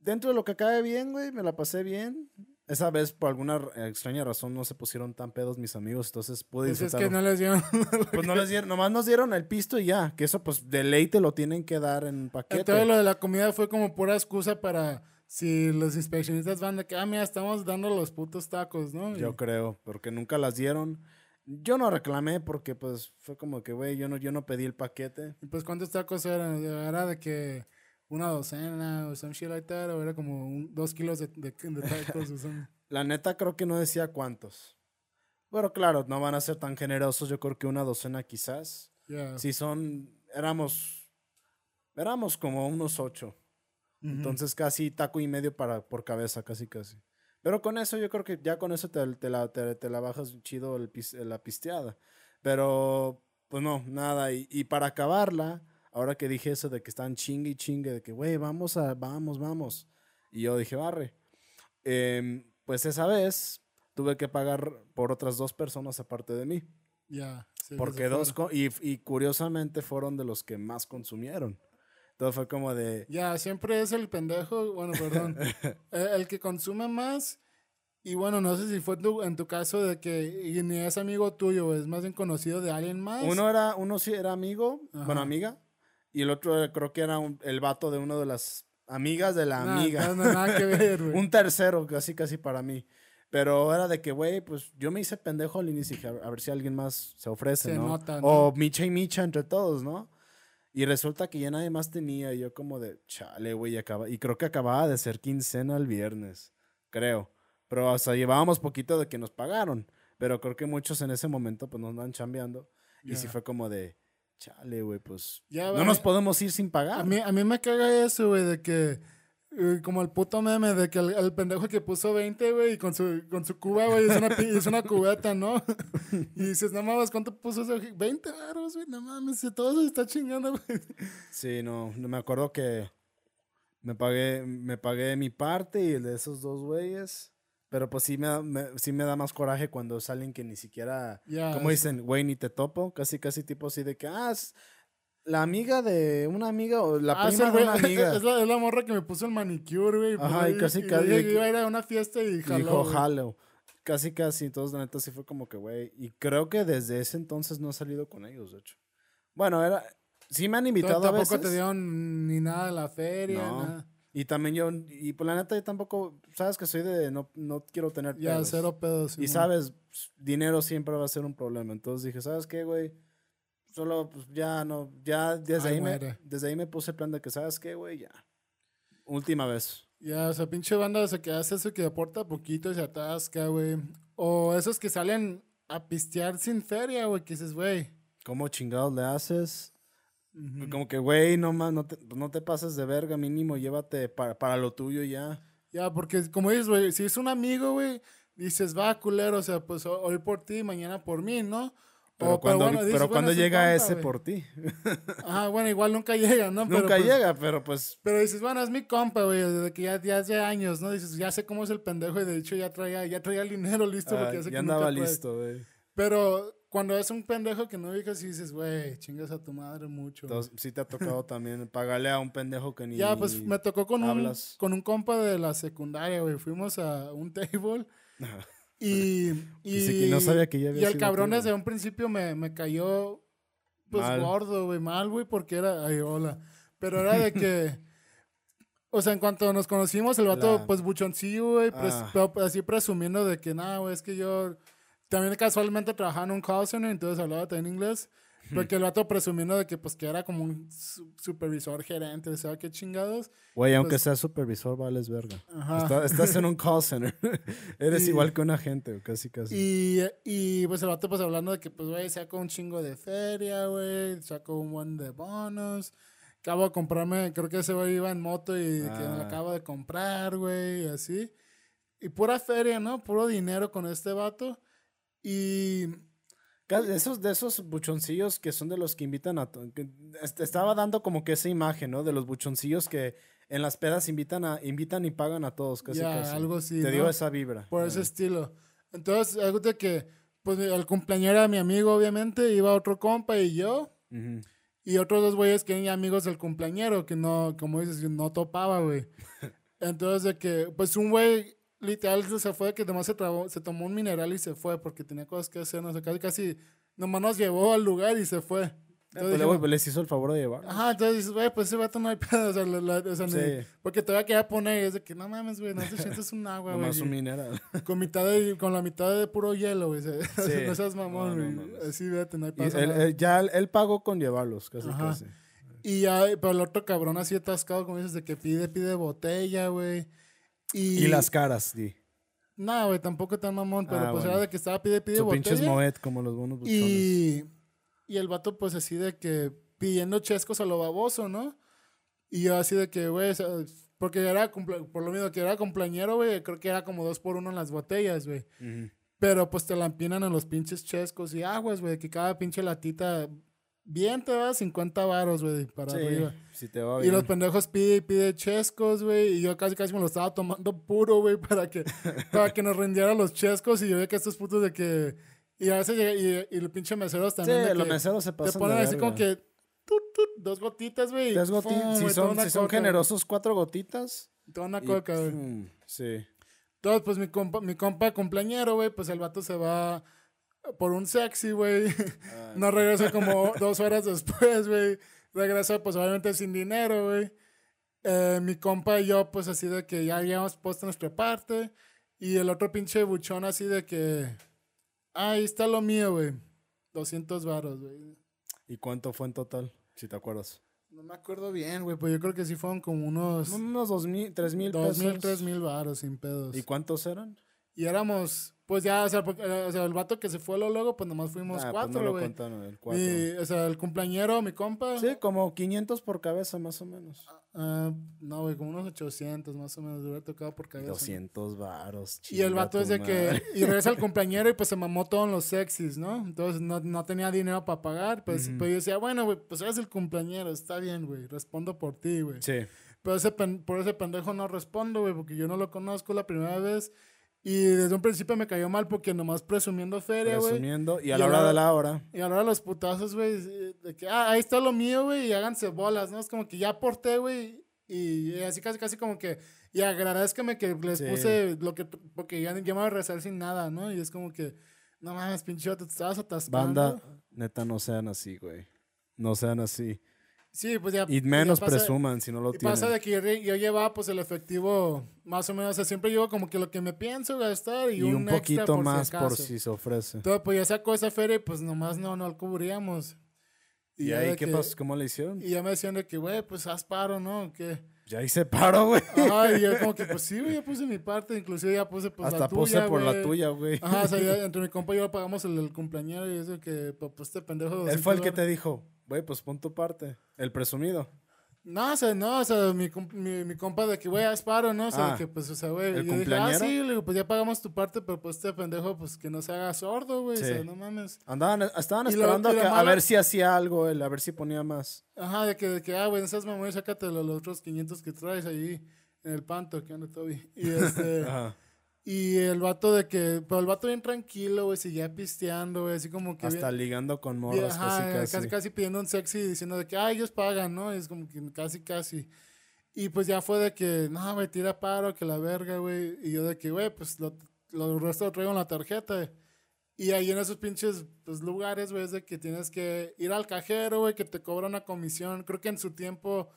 S2: dentro de lo que cae bien, güey, me la pasé bien. Esa vez, por alguna extraña razón, no se pusieron tan pedos mis amigos, entonces pude
S1: pues es que no les dieron.
S2: pues no les dieron, nomás nos dieron el pisto y ya, que eso pues de ley te lo tienen que dar en paquete.
S1: Todo lo de la comida fue como pura excusa para si los inspeccionistas van de que, ah, mira, estamos dando los putos tacos, ¿no?
S2: Yo creo, porque nunca las dieron. Yo no reclamé porque, pues, fue como que, güey, yo no, yo no pedí el paquete.
S1: ¿Y pues cuántos tacos eran? ¿Era de que una docena o some shit like that? ¿O era como dos kilos de, tacos?
S2: La neta creo que no decía cuántos. Pero claro, no van a ser tan generosos. Yo creo que una docena quizás. Si son, éramos, éramos como unos ocho. Entonces casi taco y medio para, por cabeza, casi casi. Pero con eso yo creo que ya con eso te, te, la, te, la, bajas chido el, la pisteada. Pero pues no, nada. Y, y, para acabarla, ahora que dije eso de que están chingue y chingue, de que, güey, vamos a, vamos, vamos. Y yo dije, barre. Em, pues esa vez tuve que pagar por otras dos personas aparte de mí.
S1: Ya.
S2: porque dos, y, y curiosamente fueron de los que más consumieron. Todo fue como de...
S1: Ya, siempre es el pendejo, bueno, perdón, eh, el, que consume más. Y bueno, no sé si fue tu, en tu caso de que ni es amigo tuyo, es más bien conocido de alguien más.
S2: Uno era, uno sí era amigo, bueno, amiga, y el otro creo que era el vato de una de las amigas de la amiga.
S1: No, nada que ver, güey.
S2: Un tercero, casi, casi para mí. Pero era de que, güey, pues yo me hice pendejo al inicio a ver si alguien más se ofrece, se Nota, ¿no? O Micha y Micha entre todos, ¿no? Y resulta que ya nadie más tenía. Y yo como de, chale, güey, acaba. Y creo que acababa de ser quincena el viernes. Creo. Pero hasta llevábamos poquito de que nos pagaron. Pero creo que muchos en ese momento pues nos van chambeando. Y sí fue como de, chale, güey, pues no nos podemos ir sin pagar.
S1: A mí, a mí me caga eso, güey, de que como el puto meme de que el, pendejo que puso 20, güey, y con su, con su cuba, güey, es una, es una cubeta, ¿no? y dices, no mames, ¿cuánto puso ese? 20 baros, güey, no mames, todo se está chingando, güey.
S2: Sí, no, no me acuerdo que me pagué, me pagué mi parte y el de esos dos güeyes. Pero pues sí me, da, sí me da más coraje cuando salen que ni siquiera, como dicen, güey, ni te topo, casi casi tipo así de que, ah, la amiga de una amiga o la ah, prima de una amiga.
S1: Es la, es la, morra que me puso el manicure, güey.
S2: Ajá, pues, y casi casi.
S1: iba a ir a una fiesta y jaló. Dijo,
S2: jalo. Casi casi. Entonces, la neta sí fue como que, güey. Y creo que desde ese entonces no he salido con ellos, de hecho. Bueno, era. Sí me han invitado a veces.
S1: Tampoco te dieron ni nada de la feria, nada.
S2: Y también yo, y por pues, la neta yo tampoco, sabes que soy de, no, no quiero tener
S1: Ya, cero pedos.
S2: Y sabes, dinero siempre va a ser un problema. Entonces dije, ¿sabes qué, güey? Solo, pues ya no, ya desde, ahí, me, desde ahí me puse el plan de que, ¿sabes qué, güey? Ya. Última vez.
S1: Ya, o sea, pinche banda, o sea, que hace eso que aporta poquito y se atasca, güey. O esos que salen a pistear sin feria, güey, que dices, güey.
S2: ¿Cómo chingados le haces? Como que, güey, no, no, te, no te pases de verga, mínimo, llévate para, para lo tuyo ya.
S1: Ya, porque como dices, güey, si es un amigo, güey, dices, va, culero, o sea, pues hoy por ti, mañana por mí, ¿no?
S2: Pero cuando, cuando llega ese por ti.
S1: Ah, bueno, igual nunca llega, ¿no?
S2: nunca pues llega, pero pues.
S1: Pero dices, bueno, es mi compa, güey, desde que ya, ya, hace años, ¿no? Dices, ya sé cómo es el pendejo y de hecho ya traía, ya traía el dinero listo. porque
S2: ya andaba listo, güey.
S1: Pero cuando es un pendejo que no ubicas y dices, güey, chingas a tu madre mucho.
S2: Entonces, sí te ha tocado también pagarle a un pendejo que ni
S1: Ya, pues me tocó con un, con un compa de la secundaria, güey. Fuimos a un table y... y, no sabía que ya había Y el cabrón desde un principio me, me cayó, pues, gordo, güey, mal, güey, porque era... Ay, hola. Pero era de que... O sea, en cuanto nos conocimos, el vato, pues, buchoncillo, güey, ah. así presumiendo de que, nada, güey, es que yo también casualmente trabajaba en un call center, entonces hablaba también inglés. Porque el vato presumiendo de que, pues, que era como un supervisor, gerente, ¿sabes qué chingados?
S2: Güey, aunque pues sea supervisor, vales verga. Ajá. estás en un call center. Eres igual que un agente, casi, casi.
S1: Y, y, pues, el vato, pues, hablando de que, pues, güey, sacó un chingo de feria, güey, sacó un buen de bonos acabo de comprarme, creo que ese güey iba en moto y que me lo ah. acabo de comprar, güey, y así. Y pura feria, ¿no? Puro dinero con este vato. Y...
S2: De esos, de esos buchoncillos que son de los que invitan a... Que estaba dando como que esa imagen, ¿no? De los buchoncillos que en las pedas invitan a invitan y pagan a todos, casi, ya, algo así. Te dio esa vibra.
S1: Por ese estilo. Entonces, algo de que, pues, el cumpleaños era mi amigo, obviamente, iba otro compa y yo. Y otros dos güeyes que eran amigos del cumpleañero, que no, como dices, no topaba, güey. Entonces, de que, pues un güey literal se fue, que nomás se, se tomó un mineral y se fue porque tenía cosas que hacer, no sé, casi, casi, nomás nos llevó al lugar y se fue.
S2: Ah, entonces, pues, les hizo el favor de llevar.
S1: Ajá, entonces dices, güey, pues ese vato no hay pedo. O sea, la, o sea sí. porque todavía quería poner, es de que no mames, güey, no te sientes un agua, güey. Nomás un mineral. Con, mitad de, con la mitad de puro hielo, güey. Sí. no seas mamón, güey. Así, vete, no hay
S2: pedo. Él, ya él, pagó con llevarlos, casi, Ajá. casi.
S1: Y ya, pero el otro cabrón así atascado, como dices, de que pide, pide botella, güey.
S2: Y, y las caras, di.
S1: No, güey, tampoco tan mamón, pero ah, pues era de que estaba pide, pide Su botella. pinches moet, como los buenos buchones. Y, y el vato, pues así de que pidiendo chescos a lo baboso, ¿no? Y yo así de que, güey, porque era, por lo mismo que era cumpleañero, güey, creo que era como dos por uno en las botellas, güey. Pero pues te la empinan en los pinches chescos y aguas, güey, que cada pinche latita bien te va 50 varos, güey, para arriba. Si te va bien. Y los pendejos pide y pide chescos, güey, y yo casi casi me lo estaba tomando puro, güey, para que, para que nos rindiera los chescos y yo veía que estos putos de que... Y a veces, y, y, los pinches meseros también. Sí, los meseros se pasan Te ponen así como que dos gotitas, güey. Dos gotitas.
S2: Si, son, si son generosos, cuatro gotitas.
S1: Toda una coca, güey. Sí. Entonces, pues mi compa, mi compa cumpleañero, güey, pues el vato se va por un sexy, güey. Ah. no regresa como dos horas después, güey. Regresa, pues obviamente sin dinero, güey. Eh, mi compa y yo, pues así de que ya habíamos puesto nuestra parte. Y el otro pinche buchón así de que... Ah, ahí está lo mío, güey. 200 varos, güey.
S2: ¿Y cuánto fue en total? Si te acuerdas.
S1: No me acuerdo bien, güey, pues yo creo que sí fueron como unos...
S2: Unos dos mil, tres mil
S1: pesos. Dos mil, tres mil baros, sin pedos.
S2: ¿Y cuántos eran?
S1: Y éramos, pues ya, o sea, eh, o sea, el vato que se fue luego, pues nomás fuimos ah, pues cuatro, güey. Pues no el cuatro. Y, o sea, el cumpleañero, mi compa.
S2: Sí, como 500 por cabeza, más o menos.
S1: Uh, no, güey, como unos 800 más o menos, hubiera tocado por cabeza.
S2: 200 varos,
S1: Y el vato es de que. Y regresa el compañero y pues se mamó todos los sexys, ¿no? Entonces no, no tenía dinero para pagar. Pues, pues yo decía, bueno, güey, pues eres el compañero, está bien, güey, respondo por ti, güey. Sí. Pero ese por ese pendejo no respondo, güey, porque yo no lo conozco la primera vez. Y desde un principio me cayó mal porque nomás presumiendo feria, güey. Presumiendo,
S2: y a la hora de la hora.
S1: Y a la hora de los putazos, güey, de que, ah, ahí está lo mío, güey, y háganse bolas, ¿no? Es como que ya aporté, güey, y así casi, casi como que, y agradezcame que les puse lo que, porque ya, ya me voy a rezar sin nada, ¿no? Y es como que, no mames, pinche, te estabas atascando.
S2: Banda, neta, no sean así, güey. No sean así.
S1: Sí, pues ya.
S2: Y menos presuman si no lo y tienen.
S1: Pasa de que yo, llevaba pues el efectivo más o menos, o sea, siempre llevo como que lo que me pienso gastar y, un, poquito más por si se ofrece. Entonces, pues ya sacó esa feria y pues nomás no, no cubríamos.
S2: ¿Y, ahí qué pasó? ¿Cómo le hicieron?
S1: Y ya me decían de que, güey, pues haz paro, ¿no? ¿Qué?
S2: Ya hice paro, güey.
S1: Ajá, y yo como que, pues sí, güey, ya puse mi parte. Inclusive ya puse pues Hasta la tuya, puse por la tuya, güey. Ajá, o sea, entre mi compa y yo pagamos el, el cumpleañero y eso que, pues, pues este pendejo...
S2: Él fue el que te dijo, güey, pues pon tu parte. El presumido.
S1: No, o sea, no, o sea, mi, mi, mi compa de que, güey, haz paro, ¿no? O sea, ah, que, pues, o sea, güey. yo dije, ah, sí, le digo, pues ya pagamos tu parte, pero pues este pendejo, pues que no se haga sordo, güey. O sea, no mames.
S2: Andaban, estaban esperando a, ver si hacía algo él, a ver si ponía más.
S1: Ajá, de que, de que ah, güey, esas mamás, sácate los, otros 500 que traes ahí en el panto, que anda Toby. Y este. Ajá. Y el vato de que, pero el vato bien tranquilo, güey, seguía pisteando, güey, así como que...
S2: Hasta ligando con morras, casi, casi.
S1: casi, casi pidiendo un sexy diciendo de que, ah, ellos pagan, ¿no? Es como que casi, casi. Y pues ya fue de que, no, me tira paro, que la verga, güey. Y yo de que, güey, pues lo, lo resto lo traigo en la tarjeta. Y ahí en esos pinches pues, lugares, güey, es de que tienes que ir al cajero, güey, que te cobra una comisión. Creo que en su tiempo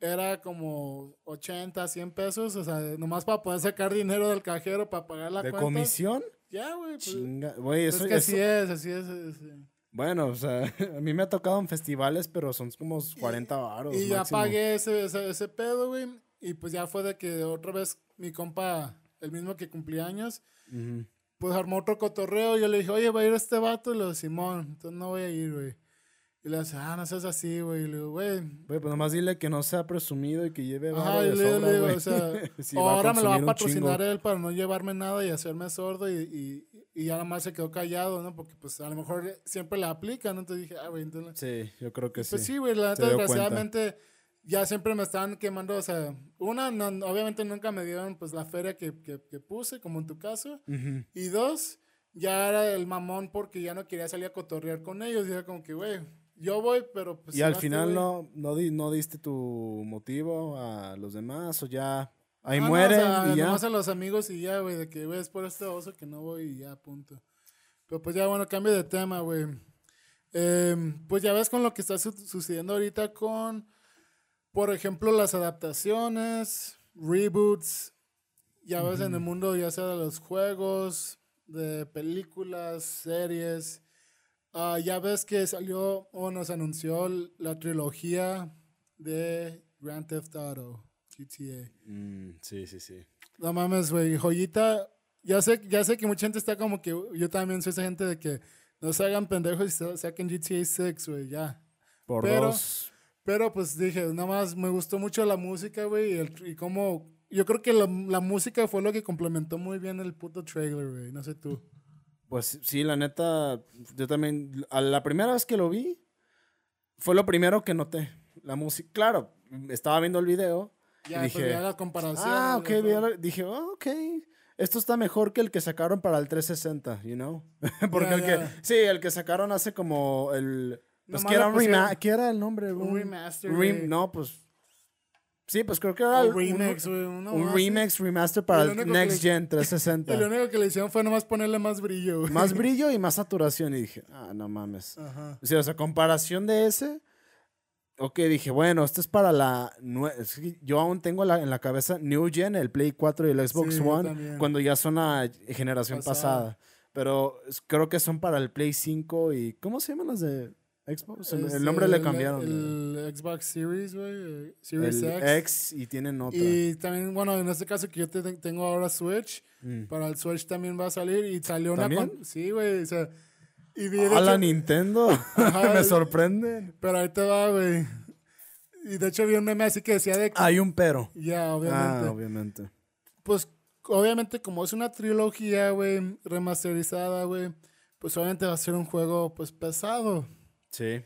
S1: era como 80, 100 pesos, o sea, nomás para poder sacar dinero del cajero para pagar la
S2: ¿De
S1: cuenta.
S2: comisión?
S1: Ya, güey. Pues,
S2: Chinga, güey, eso,
S1: es que
S2: eso-
S1: así es, así es. así.
S2: Bueno, o sea, a mí me ha tocado en festivales, pero son como 40 baros.
S1: Y ya
S2: máximo.
S1: pagué ese, ese, ese pedo, güey. Y pues ya fue de que otra vez mi compa, el mismo que cumplía años, pues armó otro cotorreo. Yo le dije, oye, va a ir este vato. Y digo, Simón, entonces no voy a ir, güey. Y le dice, ah, no seas así, güey. Y le digo, güey.
S2: Güey, pues nomás dile que no sea presumido y que lleve
S1: Ajá,
S2: de
S1: le,
S2: sobra,
S1: le digo, o sea,
S2: a
S1: ahora me lo va a patrocinar él para no llevarme nada y hacerme sordo. Y, y, y ya nada más se quedó callado, ¿no? Porque pues a lo mejor siempre la aplica, ¿no? Entonces dije, ah, güey, entonces.
S2: Sí, yo creo que
S1: Pues
S2: sí.
S1: sí, güey, la neta,
S2: dio cuenta.
S1: desgraciadamente, ya siempre me estaban quemando, o sea, una, no- obviamente nunca me dieron, pues, la feria que, que, que puse, como en tu caso, y dos, ya era el mamón porque ya no quería salir a cotorrear con ellos, y era como que, güey, yo voy, pero pues...
S2: y al final no, no, di- no diste tu motivo a los demás o ya ahí
S1: Ah, no,
S2: mueren
S1: o sea,
S2: y ya.
S1: a los amigos y ya, güey, de que, güey, es por este oso que no voy y ya, punto. Pero pues ya, bueno, cambio de tema, güey. Em, pues ya ves con lo que está su- sucediendo ahorita con, por ejemplo, las adaptaciones, reboots, ya ves en el mundo ya sea de los juegos, de películas, series. Ah, ya ves que salió o nos anunció la trilogía de Grand Theft Auto, GTA.
S2: Mm, sí, sí, sí.
S1: No mames, güey, joyita. Ya sé, ya sé que mucha gente está como que yo también soy esa gente de que no se hagan pendejos y sa- saquen GTA 6, güey, ya.
S2: Por
S1: Pero-
S2: dos.
S1: Pero pues dije, nada más me gustó mucho la música, güey, y, el- y cómo... Yo creo que la, la música fue lo que complementó muy bien el puto trailer, güey, no sé tú.
S2: Pues sí, la neta, yo también, a la primera vez que lo vi, fue lo primero que noté. La música, claro, estaba viendo el video
S1: Ya,
S2: y
S1: pues,
S2: dije,
S1: ya la comparación.
S2: ah, ok, la- dije, oh, ok, esto está mejor que el que sacaron para el 360, you know? Porque el que, sí, el que sacaron hace como el, pues
S1: Nomás
S2: que era
S1: le
S2: un
S1: pusieron
S2: rema- ¿qué era el nombre?
S1: un remaster,
S2: rem-
S1: güey.
S2: no, pues, sí, pues creo que era
S1: Un
S2: el-
S1: remix, una
S2: un
S1: mamá así.
S2: remix, remaster para el Next
S1: le-
S2: Gen 360.
S1: Y lo único que le hicieron fue nomás ponerle más brillo.
S2: Más brillo y más saturación. Y dije, ah, no mames.
S1: Ajá.
S2: O sea, o sea, comparación de ese. Ok, dije, bueno, esto es para la. Yo aún tengo la- en la cabeza New Gen, el Play 4 y el Xbox
S1: Sí,
S2: One, cuando ya son la generación pasada.
S1: Pasada.
S2: Pero creo que son para el Play 5 y. ¿Cómo se llaman las de Xbox? El,
S1: Es
S2: el nombre le cambiaron.
S1: El, Xbox Series, güey. eh, Series
S2: el
S1: X.
S2: X y tienen otra.
S1: Y también, bueno, en este caso que yo te- tengo ahora Switch,
S2: Mm.
S1: para el Switch también va a salir y salió una...
S2: ¿También?
S1: con- sí, güey, o sea... Y vi, de
S2: A la Nintendo.
S1: Ajá,
S2: Me sorprenden.
S1: Pero ahí te va, güey. Y de hecho vi un meme así que decía de... que-
S2: Hay un pero.
S1: Ya, obviamente.
S2: Ah, obviamente.
S1: Pues, obviamente, como es una trilogía, güey, remasterizada, güey, pues obviamente va a ser un juego, pues, pesado.
S2: Sí.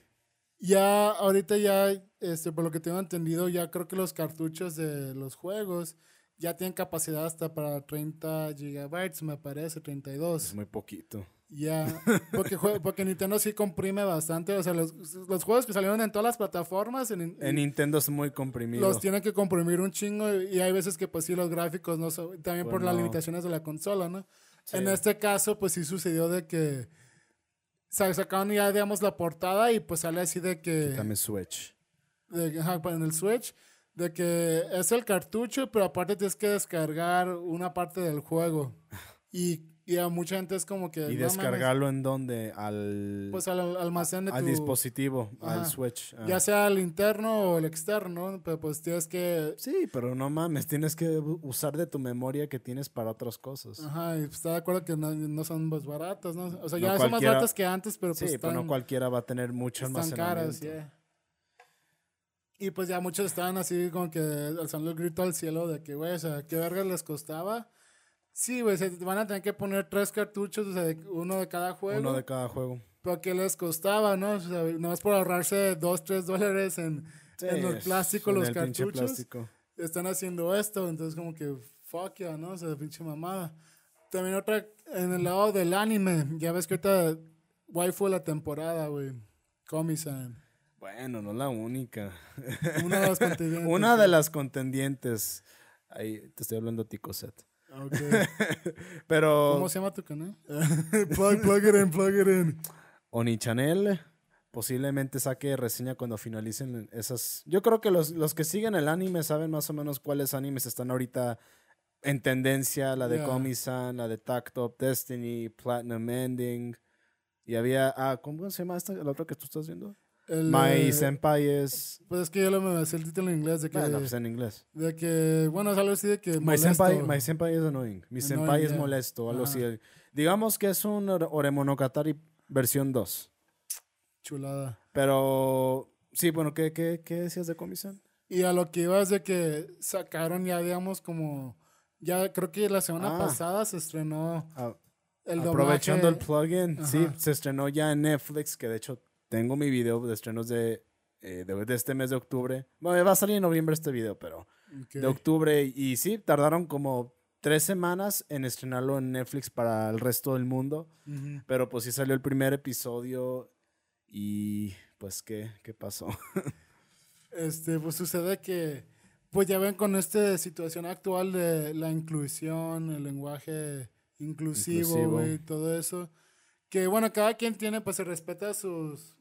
S1: Ya, ahorita ya, este, por lo que tengo entendido, ya creo que los cartuchos de los juegos ya tienen capacidad hasta para 30 gigabytes, me parece, 32.
S2: Es muy poquito.
S1: Ya, porque, porque Nintendo sí comprime bastante, o sea, los, los juegos que salieron en todas las plataformas, en,
S2: En Nintendo es muy comprimido.
S1: los tienen que comprimir un chingo y hay veces que pues sí los gráficos no son, también
S2: Pues
S1: por las
S2: no.
S1: limitaciones de la consola, ¿no?
S2: Sí.
S1: En este caso pues sí sucedió de que sacaron ya digamos la portada y pues sale así de que
S2: Dame Switch.
S1: de- ajá, en el Switch de que es el cartucho pero aparte tienes que descargar una parte del juego y, y a mucha gente es como que
S2: Y
S1: no mames,
S2: descargarlo en donde? Al,
S1: pues al al almacén de
S2: al
S1: tu
S2: dispositivo, al. Switch. Ah.
S1: ya sea el interno o el externo pero pues tienes que
S2: Sí, pero no mames, tienes que usar de tu memoria que tienes para otras cosas.
S1: Ajá, y pues, está de acuerdo que no, no son pues baratas, ¿no? O sea,
S2: No
S1: ya son más baratas que antes, pero
S2: sí,
S1: pues
S2: pero
S1: están,
S2: no cualquiera va a tener mucho
S1: están caras,
S2: almacenamiento.
S1: yeah. Y pues ya muchos estaban así como que alzando el grito al cielo de que, güey, o sea, ¿qué vergas les costaba? Sí, güey, se van a tener que poner tres cartuchos, o sea, de- uno de cada juego.
S2: Uno de cada juego.
S1: Pero ¿qué les costaba, no? O sea, nomás por ahorrarse dos, tres dólares en,
S2: Sí,
S1: en el plástico,
S2: en
S1: los
S2: el
S1: cartuchos.
S2: plástico.
S1: están haciendo esto, entonces como que fuck ya, ¿no? O sea, pinche mamada. También otra, en el lado del anime, ya ves que ahorita waifu de la temporada, güey. Komi-san.
S2: Bueno, no la única.
S1: Una de las contendientes.
S2: Una de las contendientes. Ahí te estoy hablando Ticoset.
S1: Okay.
S2: Pero.
S1: ¿Cómo se llama tu canal? plug, plug it in, plug it in.
S2: Oni Channel posiblemente saque reseña cuando finalicen esas. Yo creo que los, los que siguen el anime saben más o menos cuáles animes están ahorita en tendencia. La de
S1: Yeah.
S2: Komi-san, la de Tactop, Destiny, Platinum Ending. Y había. Ah, ¿cómo se llama esta? La otra que tú estás viendo.
S1: El,
S2: My Senpai es.
S1: Pues es que yo lo me decía el título en inglés de que,
S2: Bueno, pues en inglés.
S1: de que bueno, es algo así de que
S2: My senpai, my senpai es annoying. Mi
S1: Annoying,
S2: senpai es
S1: yeah.
S2: molesto, algo así. Digamos que es un Ore- Oremonogatari versión 2.
S1: Chulada.
S2: Pero sí, bueno, ¿qué, qué, qué decías de Komi-san?
S1: Y a lo que iba es de que sacaron ya, digamos, como... Ya creo que la semana
S2: Ah.
S1: pasada se estrenó
S2: Ah,
S1: el
S2: Aprovechando el plugin, sí, se estrenó ya en Netflix, que de hecho tengo mi video de estrenos de, eh, de, de este mes de octubre. Bueno, va a salir en noviembre este video, pero de octubre. Y sí, tardaron como tres semanas en estrenarlo en Netflix para el resto del mundo. Pero pues sí salió el primer episodio y pues qué, qué pasó.
S1: Este, pues sucede que, pues ya ven con esta situación actual de la inclusión, el lenguaje inclusivo, güey, todo eso, que bueno, cada quien tiene, pues se respeta sus,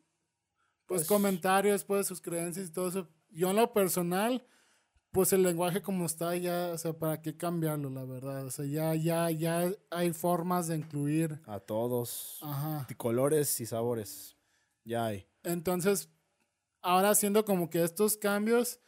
S1: pues,
S2: Pues-
S1: comentarios, pues sus creencias y todo eso. Yo en lo personal, pues el lenguaje como está ya, o sea, ¿para qué cambiarlo, la verdad? O sea, ya, ya, ya hay formas de incluir.
S2: A todos.
S1: Ajá.
S2: Colores y sabores. Ya hay.
S1: Entonces, ahora haciendo como que estos cambios,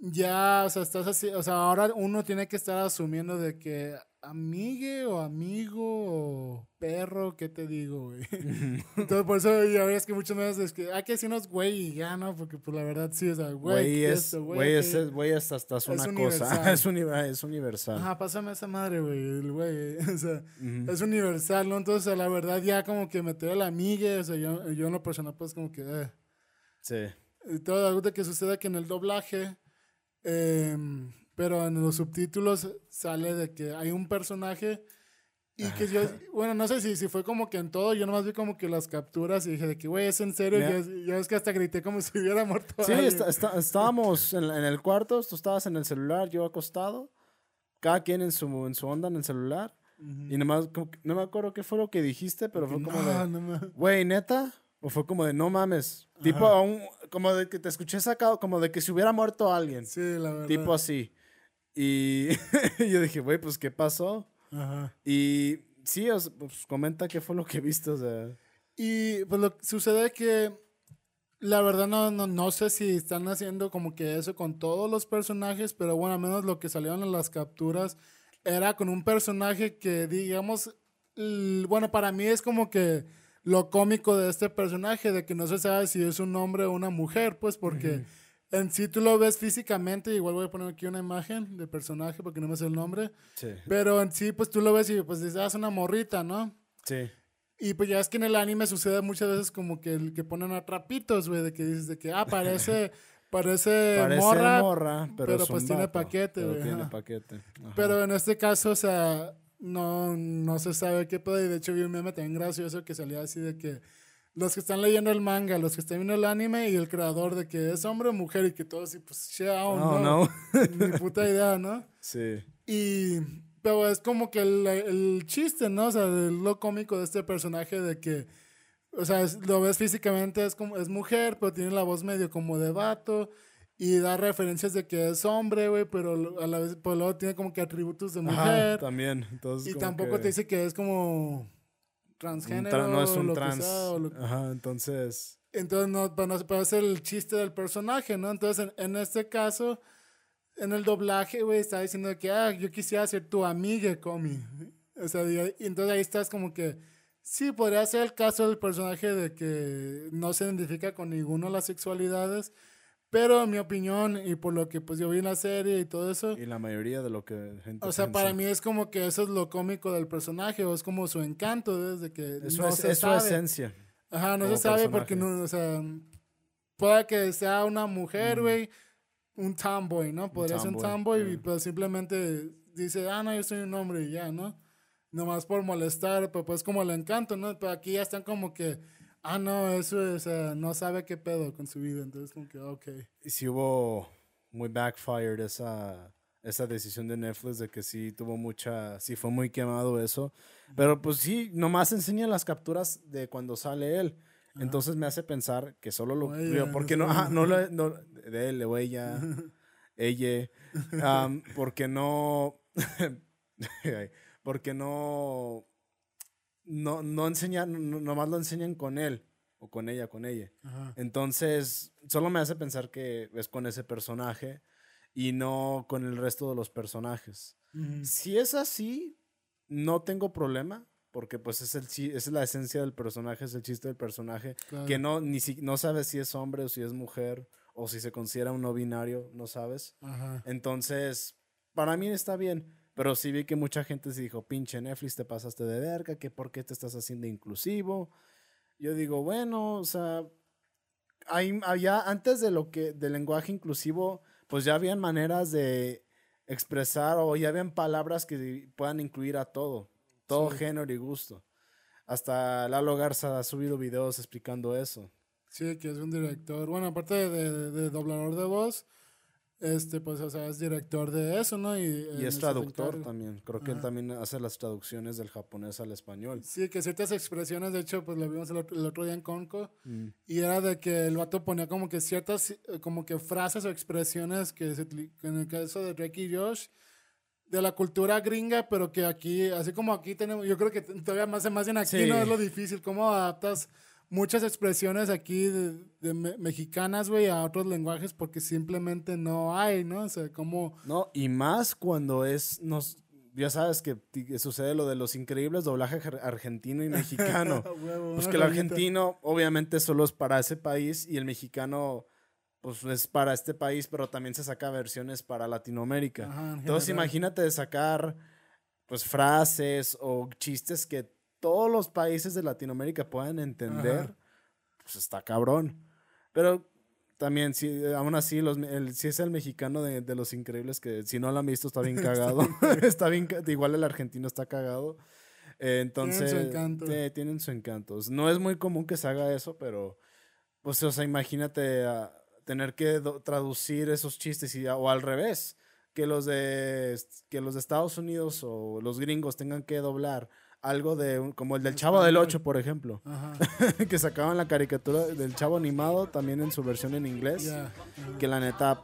S1: ya, o sea, estás así, o sea, ahora uno tiene que estar asumiendo de que amigue o amigo o perro, ¿qué te digo, güey? Entonces, por eso ya ves que muchas veces es que hay que decirnos güey y ya, ¿no? Porque pues la verdad sí, o sea, güey,
S2: Güey es,
S1: esto,
S2: güey es,
S1: aquello.
S2: güey es hasta es una
S1: universal.
S2: cosa. es, uni- es universal.
S1: Ajá, pásame esa madre, güey, el güey, o sea,
S2: Ujú.
S1: es universal, ¿no? Entonces, la verdad ya como que meter al amigue, o sea, yo, yo en lo personal pues como que, eh.
S2: Sí.
S1: Y todo algo que suceda que en el doblaje, em, pero en los subtítulos sale de que hay un personaje y que yo, bueno, no sé si, si fue como que en todo, yo nomás vi como que las capturas y dije de que, güey, es en serio, yo, yo es que hasta grité como si hubiera muerto.
S2: Sí, está- está- estábamos en, en el cuarto, tú estabas en el celular, yo acostado, cada quien en su, en su onda en el celular. Y nomás, como no me acuerdo qué fue lo que dijiste, pero fue como
S1: no,
S2: de,
S1: no me-
S2: güey, neta. O fue como de, no mames. Tipo, como de que te escuché sacado, como de que si hubiera muerto alguien.
S1: Sí, la verdad.
S2: Tipo así. Y yo dije, güey, pues, ¿qué pasó?
S1: Ajá.
S2: Y sí, o sea, pues, comenta qué fue lo que viste, o sea.
S1: Y pues lo que sucede que la verdad no, no, no sé si están haciendo como que eso con todos los personajes, pero bueno, al menos lo que salieron en las capturas era con un personaje que digamos, bueno, para mí es como que lo cómico de este personaje, de que no se sabe si es un hombre o una mujer, pues porque en sí tú lo ves físicamente, igual voy a poner aquí una imagen del personaje porque no me sé el nombre,
S2: Sí.
S1: pero en sí pues tú lo ves y pues dices, ah, es una morrita, ¿no?
S2: Sí.
S1: Y pues ya es que en el anime sucede muchas veces como que, el que ponen a trapitos, güey, de que dices de que, ah, parece, parece,
S2: Parece
S1: morra,
S2: morra, pero,
S1: pues tiene paquete,
S2: pero
S1: güey,
S2: tiene paquete. Ajá.
S1: pero en este caso, o sea, no, no se sabe qué pedo. Y de hecho vi un meme también gracioso que salía así de que los que están leyendo el manga, los que están viendo el anime y el creador de que es hombre o mujer y que todos así, pues, shit, oh,
S2: Oh,
S1: no,
S2: no.
S1: ni puta idea, ¿no?
S2: Sí.
S1: Y, pero es como que el, el chiste, ¿no? O sea, el- lo cómico de este personaje de que, o sea, es- lo ves físicamente, es como, es mujer, pero tiene la voz medio como de vato. Y da referencias de que es hombre, güey, pero a la vez, pues luego tiene como que atributos de
S2: Ajá,
S1: mujer.
S2: también. Entonces,
S1: y tampoco
S2: que
S1: te dice que es como transgénero.
S2: tra- no es un trans.
S1: sea, o lo-
S2: Ajá, entonces.
S1: entonces, no, pues, no se puede hacer el chiste del personaje, ¿no? Entonces, en, en este caso, en el doblaje, güey, está diciendo que, ah, yo quisiera ser tu amiga, Comi. O sea, y, y entonces ahí estás como que, sí, podría ser el caso del personaje de que no se identifica con ninguna de las sexualidades, pero en mi opinión, y por lo que pues yo vi en la serie y todo eso,
S2: Y la mayoría de lo que gente
S1: o sea,
S2: piensa.
S1: para mí es como que eso es lo cómico del personaje, o es como su encanto, desde que
S2: Eso
S1: no
S2: es,
S1: se
S2: es su esencia.
S1: Ajá, no se sabe
S2: personaje.
S1: porque no, o sea, puede que sea una mujer, güey, un tomboy, ¿no? Podría ser un
S2: tomboy,
S1: y
S2: yeah.
S1: pues simplemente dice, ah, no, yo soy un hombre y ya, ¿no? nomás por molestar, pero pues como el encanto, ¿no? Pero aquí ya están como que, ah, no, eso es, no sabe qué pedo con su vida, entonces como que, ok.
S2: Y si hubo muy backfired esa, esa decisión de Netflix de que sí tuvo mucha, sí fue muy quemado eso, pero pues sí, nomás enseña las capturas de cuando sale él. Entonces me hace pensar que solo lo vio, porque no, no, no, de él, o ella, ella, porque no, porque no, no, no enseñan, nomás lo enseñan con él o con ella, con ella. Entonces, solo me hace pensar que es con ese personaje y no con el resto de los personajes. Si es así, no tengo problema, porque pues es, el, es la esencia del personaje, es el chiste del personaje, que no, ni si, no sabes si es hombre o si es mujer, o si se considera un no binario, no sabes. Entonces, para mí está bien. Pero sí vi que mucha gente se dijo, pinche Netflix, te pasaste de verga, que por qué te estás haciendo inclusivo. Yo digo, bueno, o sea, hay, había, antes de lo que, del lenguaje inclusivo, pues ya habían maneras de expresar o ya habían palabras que puedan incluir a todo, todo género y gusto. Hasta Lalo Garza ha subido videos explicando eso.
S1: Sí, que es un director, bueno, aparte de, de doblador de voz, este, pues, o sea, es director de eso, ¿no? Y,
S2: y es traductor también. Creo que él también hace las traducciones del japonés al español.
S1: Sí, que ciertas expresiones, de hecho, pues lo vimos el otro, día en Conco. Mm. Y era de que el vato ponía como que ciertas, eh, como que frases o expresiones que en el caso de Drake y Josh, de la cultura gringa, pero que aquí, así como aquí tenemos, yo creo que todavía más, más en aquí no es lo difícil, cómo adaptas muchas expresiones aquí de, mexicanas, güey, a otros lenguajes porque simplemente no hay, ¿no? O sea, como...
S2: No, y más cuando es, nos, ya sabes que sucede lo de los increíbles doblajes argentino y mexicano. pues que el argentino obviamente solo es para ese país y el mexicano pues es para este país, pero también se saca versiones para Latinoamérica. Entonces imagínate sacar pues frases o chistes que todos los países de Latinoamérica puedan entender, pues está cabrón. Pero también, si, aún así, los, si es el mexicano de, Los Increíbles, que si no lo han visto está bien cagado. está bien, igual el argentino está cagado. entonces, tienen su encanto. tienen su encanto. No es muy común que se haga eso, pero, pues, o sea, imagínate tener que traducir esos chistes y, o al revés, que los, de, que los de Estados Unidos o los gringos tengan que doblar algo de como el del Chavo del 8, por ejemplo. que sacaban la caricatura del Chavo animado también en su versión en inglés. Que la neta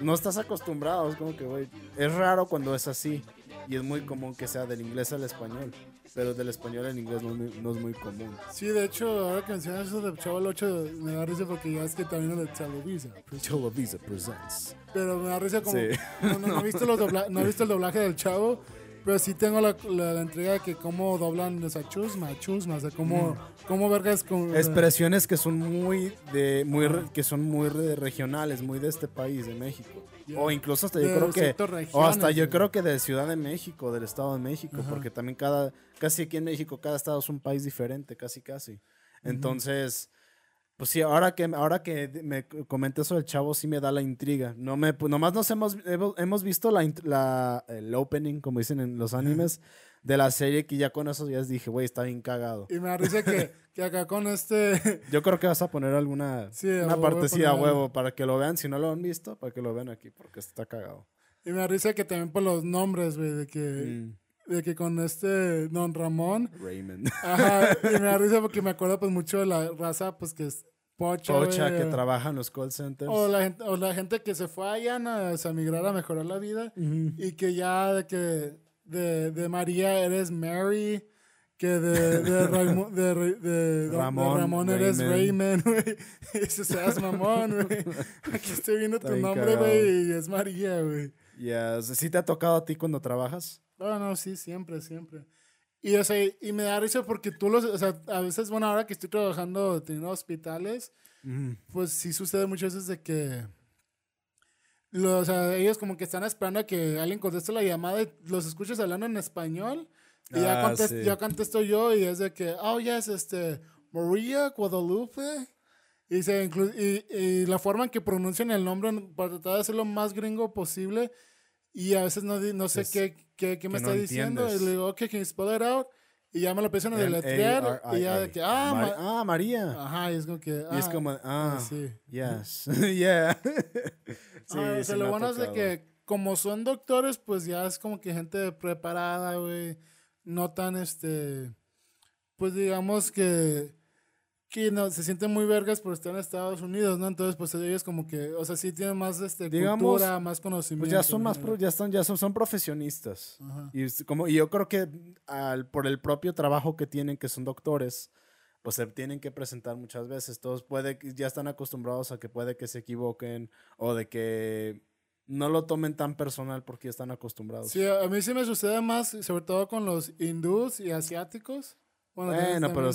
S2: no estás acostumbrado, es como que, güey, es raro cuando es así. Y es muy común que sea del inglés al español. Pero del español al inglés no, es muy común.
S1: Sí, de hecho, ahora que mencionas eso del Chavo del 8, me da risa porque ya es que también es de Televisa.
S2: Televisa Presents.
S1: Pero me da risa como. No, he visto no he visto el doblaje del Chavo. Pero sí tengo la, la, entrega de que cómo doblan esa chusma, chusma, o sea, cómo, mm. cómo vergas con...
S2: Expresiones que son muy de, muy que son muy regionales, muy de este país, de México. O incluso hasta yo creo que... O hasta yo creo que de Ciudad de México, del Estado de México, porque también cada, casi aquí en México, cada estado es un país diferente, casi casi. Entonces... Pues sí, ahora que, ahora que me comenté eso del chavo, sí me da la intriga. No me, pues nomás nos hemos, hemos visto la, la, el opening, como dicen en los animes, de la serie que ya con esos días dije, güey, está bien cagado.
S1: Y me arriesga que, que acá con este...
S2: Yo creo que vas a poner alguna una partecilla a huevo para que lo vean, si no lo han visto, para que lo vean aquí, porque está cagado.
S1: Y me arriesga que también por los nombres, güey, de que... Mm. De que con este Don Ramón.
S2: Raymond.
S1: Ajá. Y me da porque me acuerdo pues mucho de la raza, pues que es
S2: Pocha, que trabaja en los call centers.
S1: O la, gente, o la gente que se fue allá a, migrar a mejorar la vida y que ya de que de, María eres Mary, que de, de, de, Ramón, eres Raymond, güey. Eso seas mamón, güey. Aquí estoy viendo tu nombre, güey, y es María, güey.
S2: Ya, ¿sí te ha tocado a ti cuando trabajas?
S1: No, no, sí, siempre, siempre. Y, o sea, y me da risa porque tú los, o sea, a veces, bueno, ahora que estoy trabajando teniendo hospitales, pues sí sucede muchas veces de que, los, o sea, ellos como que están esperando a que alguien conteste la llamada y los escuchas hablando en español. Y ya, ah, contesto, yo y es de que, oh, ya es este, María Guadalupe. Y, se y, y, la forma en que pronuncian el nombre para tratar de hacer lo más gringo posible Y a veces no, no sé qué, qué, qué me está diciendo. Y le digo, ok, can you spell it out? Y ya me lo empiezan a deletrear. Y ya de que, ah,
S2: ah, María.
S1: Ajá, y es como que.
S2: y es como, ah,
S1: ah sí.
S2: Yes. yeah.
S1: sí, ah, o sea, lo bueno es de que, como son doctores, pues ya es como que gente preparada, güey. No tan, este. Pues digamos que que no, se sienten muy vergas por estar en Estados Unidos, ¿no? Entonces, pues ellos como que, o sea, sí tienen más este, cultura, más conocimiento.
S2: Pues ya son más, ya están, ya son, son profesionistas. Y, como, y yo creo que al, por el propio trabajo que tienen, que son doctores, pues se tienen que presentar muchas veces. Todos puede, ya están acostumbrados a que puede que se equivoquen o de que no lo tomen tan personal porque ya están acostumbrados.
S1: Sí, a mí sí me sucede más, sobre todo con los hindús y asiáticos.
S2: Bueno, pero...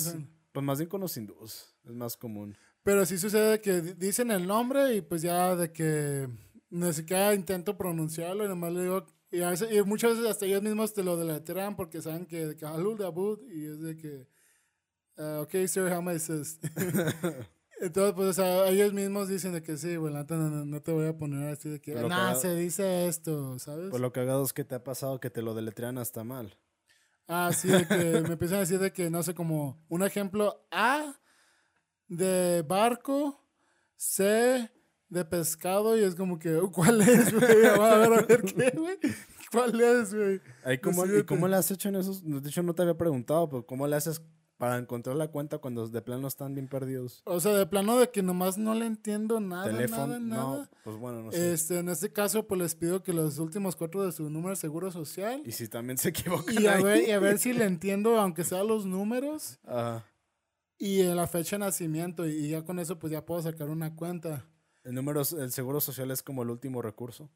S2: Pues más bien con los hindús, es más común.
S1: Pero sí sucede que dicen el nombre y pues ya de que ni siquiera intento pronunciarlo y nomás le digo... Y, a veces, y muchas veces hasta ellos mismos te lo deletrean porque saben que, de que Halul Abud y es de que... Uh, ok, sir, how may assist? Entonces, pues, o sea, ellos mismos dicen de que sí, güey, no, no, te voy a poner así de que, no, se dice esto, ¿sabes?
S2: Pues lo cagado es que te ha pasado que te lo deletrean hasta mal.
S1: Ah, sí, de que me empiezan a decir de que, no sé, como un ejemplo A de barco, C de pescado y es como que, ¿cuál es, güey? a ver, a ver qué, güey. ¿Cuál es, güey?
S2: ¿Cómo, ¿Y cómo le has hecho en esos? De hecho, no te había preguntado, pero ¿cómo le haces para encontrar la cuenta cuando de plano están bien perdidos.
S1: O sea, de plano de que nomás no le entiendo nada, Teléfono, nada, nada.
S2: No, pues bueno, no sé.
S1: Este, en este caso, pues les pido que los últimos cuatro de su número de seguro social.
S2: Y si también se equivocan
S1: y a, Ver, y a ver si le entiendo, aunque sea los números.
S2: Ajá.
S1: Y la fecha de nacimiento. Y ya con eso, pues ya puedo sacar una cuenta.
S2: El número, el seguro social es como el último recurso.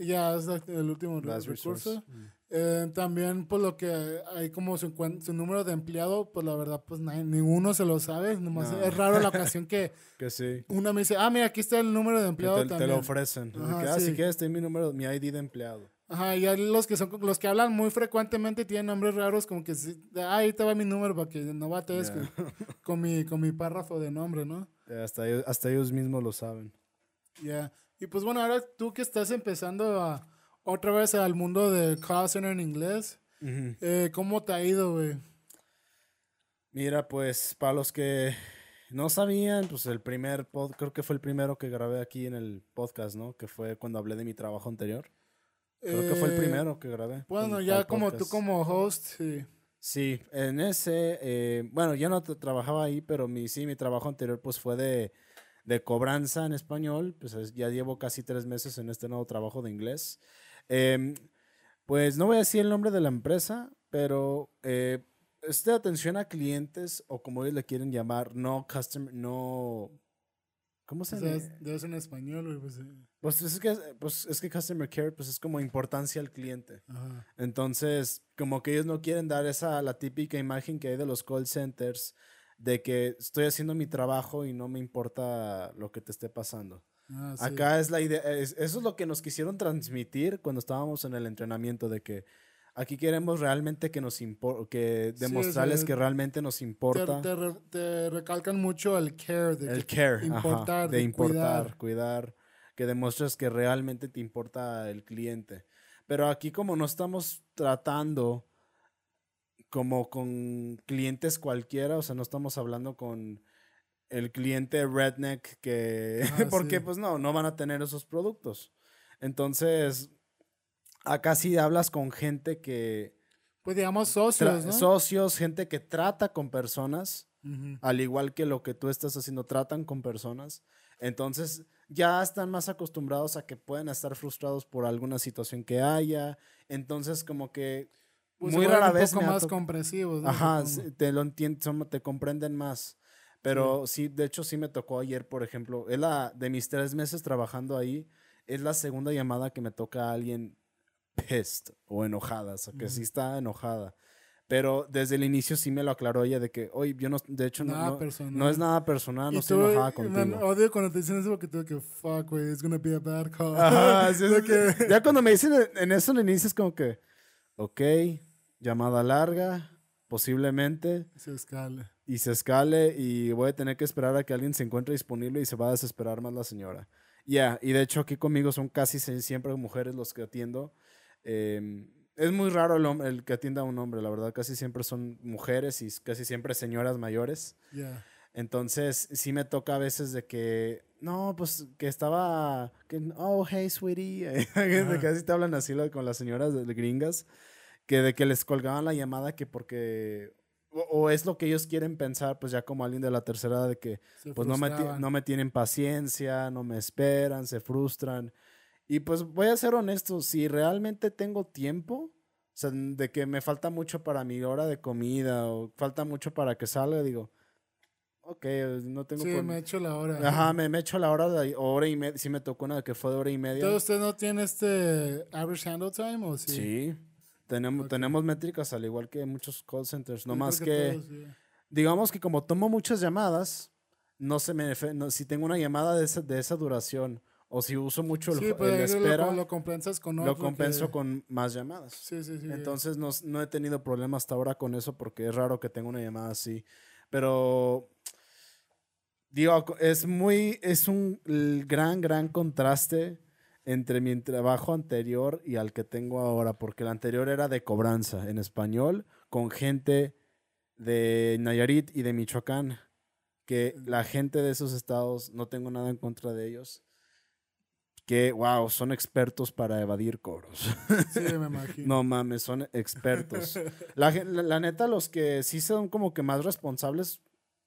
S1: Ya es el último recurso. Mm. Eh, también, por pues, lo que hay como su, su, número de empleado, pues la verdad, pues ninguno se lo sabe. Nomás es raro la ocasión que,
S2: que sí.
S1: una me dice, ah, mira, aquí está el número de empleado.
S2: Te, también. te lo ofrecen. ah, si quieres, ten mi número, mi ID de empleado.
S1: Ajá, y los que son los que hablan muy frecuentemente tienen nombres raros, como que, ah, ahí te va mi número para que no bates con, mi, con mi párrafo de nombre, ¿no?
S2: hasta, ellos, hasta ellos mismos lo saben.
S1: Ya. Y pues bueno, ahora tú que estás empezando a otra vez al mundo de call center en inglés, eh, ¿cómo te ha ido, güey?
S2: Mira, pues para los que no sabían, pues el primer pod, creo que fue el primero que grabé aquí en el podcast, ¿no? Que fue cuando hablé de mi trabajo anterior. Creo que fue el eh, primero que grabé.
S1: Bueno, ya como tú como host, sí.
S2: Sí, en ese, eh, bueno, yo no trabajaba ahí, pero mi, sí, mi trabajo anterior pues fue de de cobranza en español. Pues ya llevo casi tres meses en este nuevo trabajo de inglés. Em, pues no voy a decir el nombre de la empresa, pero eh, es de atención a clientes o como ellos le quieren llamar, no customer, no... ¿Cómo se
S1: llama? Debe ser en español, pues,
S2: pues, es que, pues es que customer care pues es como importancia al cliente. Entonces, como que ellos no quieren dar esa, la típica imagen que hay de los call centers, de que estoy haciendo mi trabajo y no me importa lo que te esté pasando. Ah, Acá es la idea, eso es lo que nos quisieron transmitir cuando estábamos en el entrenamiento de que aquí queremos realmente que nos que demostrarles que realmente nos importa.
S1: Te, recalcan mucho el care, de
S2: el care, importar, de, importar, cuidar. que demuestres que realmente te importa el cliente. Pero aquí como no estamos tratando como con clientes cualquiera, o sea, no estamos hablando con el cliente redneck que, ah, porque pues no, no van a tener esos productos. Entonces, acá sí hablas con gente que...
S1: Pues digamos socios, ¿no?
S2: Socios, gente que trata con personas, al igual que lo que tú estás haciendo, tratan con personas. Entonces, ya están más acostumbrados a que pueden estar frustrados por alguna situación que haya. Entonces, como que
S1: muy rara vez. Un poco más comprensivos.
S2: Ajá, te lo entienden, te comprenden más. Pero sí. de hecho sí me tocó ayer, por ejemplo, es la, de mis tres meses trabajando ahí, es la segunda llamada que me toca a alguien pissed o enojada, o sea, que sí está enojada. Pero desde el inicio sí me lo aclaró ella de que, oye, yo no, de hecho, no, no, es nada personal, no estoy enojada contigo.
S1: Me odio cuando te dicen eso porque tengo que, fuck, güey, it's gonna be a bad call.
S2: Ajá, que... Ya cuando me dicen en eso el inicio es como que, ok, llamada larga, posiblemente.
S1: Se escale.
S2: Y se escale y voy a tener que esperar a que alguien se encuentre disponible y se va a desesperar más la señora. Ya, y de hecho aquí conmigo son casi siempre mujeres los que atiendo. Em, es muy raro el, el, que atienda a un hombre, la verdad. Casi siempre son mujeres y casi siempre señoras mayores. Entonces, sí me toca a veces de que, no, pues que estaba, que, oh, hey, sweetie. de que así te hablan así con las señoras de gringas. Que de que les colgaban la llamada que porque o, es lo que ellos quieren pensar, pues ya como alguien de la tercera edad, de que pues no me, no me tienen paciencia, no me esperan, se frustran. Y pues voy a ser honesto, si realmente tengo tiempo, o sea, de que me falta mucho para mi hora de comida o falta mucho para que salga, digo, ok, no tengo...
S1: Sí, me echo la hora.
S2: Ajá, me, me echo la hora, de hora y media, sí me tocó una que fue de hora y media.
S1: ¿Entonces usted no tiene este average handle time o sí?
S2: Sí. Tenemos, tenemos métricas al igual que muchos call centers, no más que, digamos que como tomo muchas llamadas, no se me, si tengo una llamada de esa, de esa duración o si uso mucho el,
S1: pues, espera, lo, compensas con
S2: Lo compenso con más llamadas. Sí, sí, sí. Entonces no, no, he tenido problema hasta ahora con eso porque es raro que tenga una llamada así. Pero digo, es muy, es un gran, gran contraste entre mi trabajo anterior y al que tengo ahora, porque el anterior era de cobranza en español con gente de Nayarit y de Michoacán, que la gente de esos estados, no tengo nada en contra de ellos, que, wow, son expertos para evadir cobros.
S1: Sí, me imagino.
S2: no mames, son expertos. La, la, neta, los que sí son como que más responsables,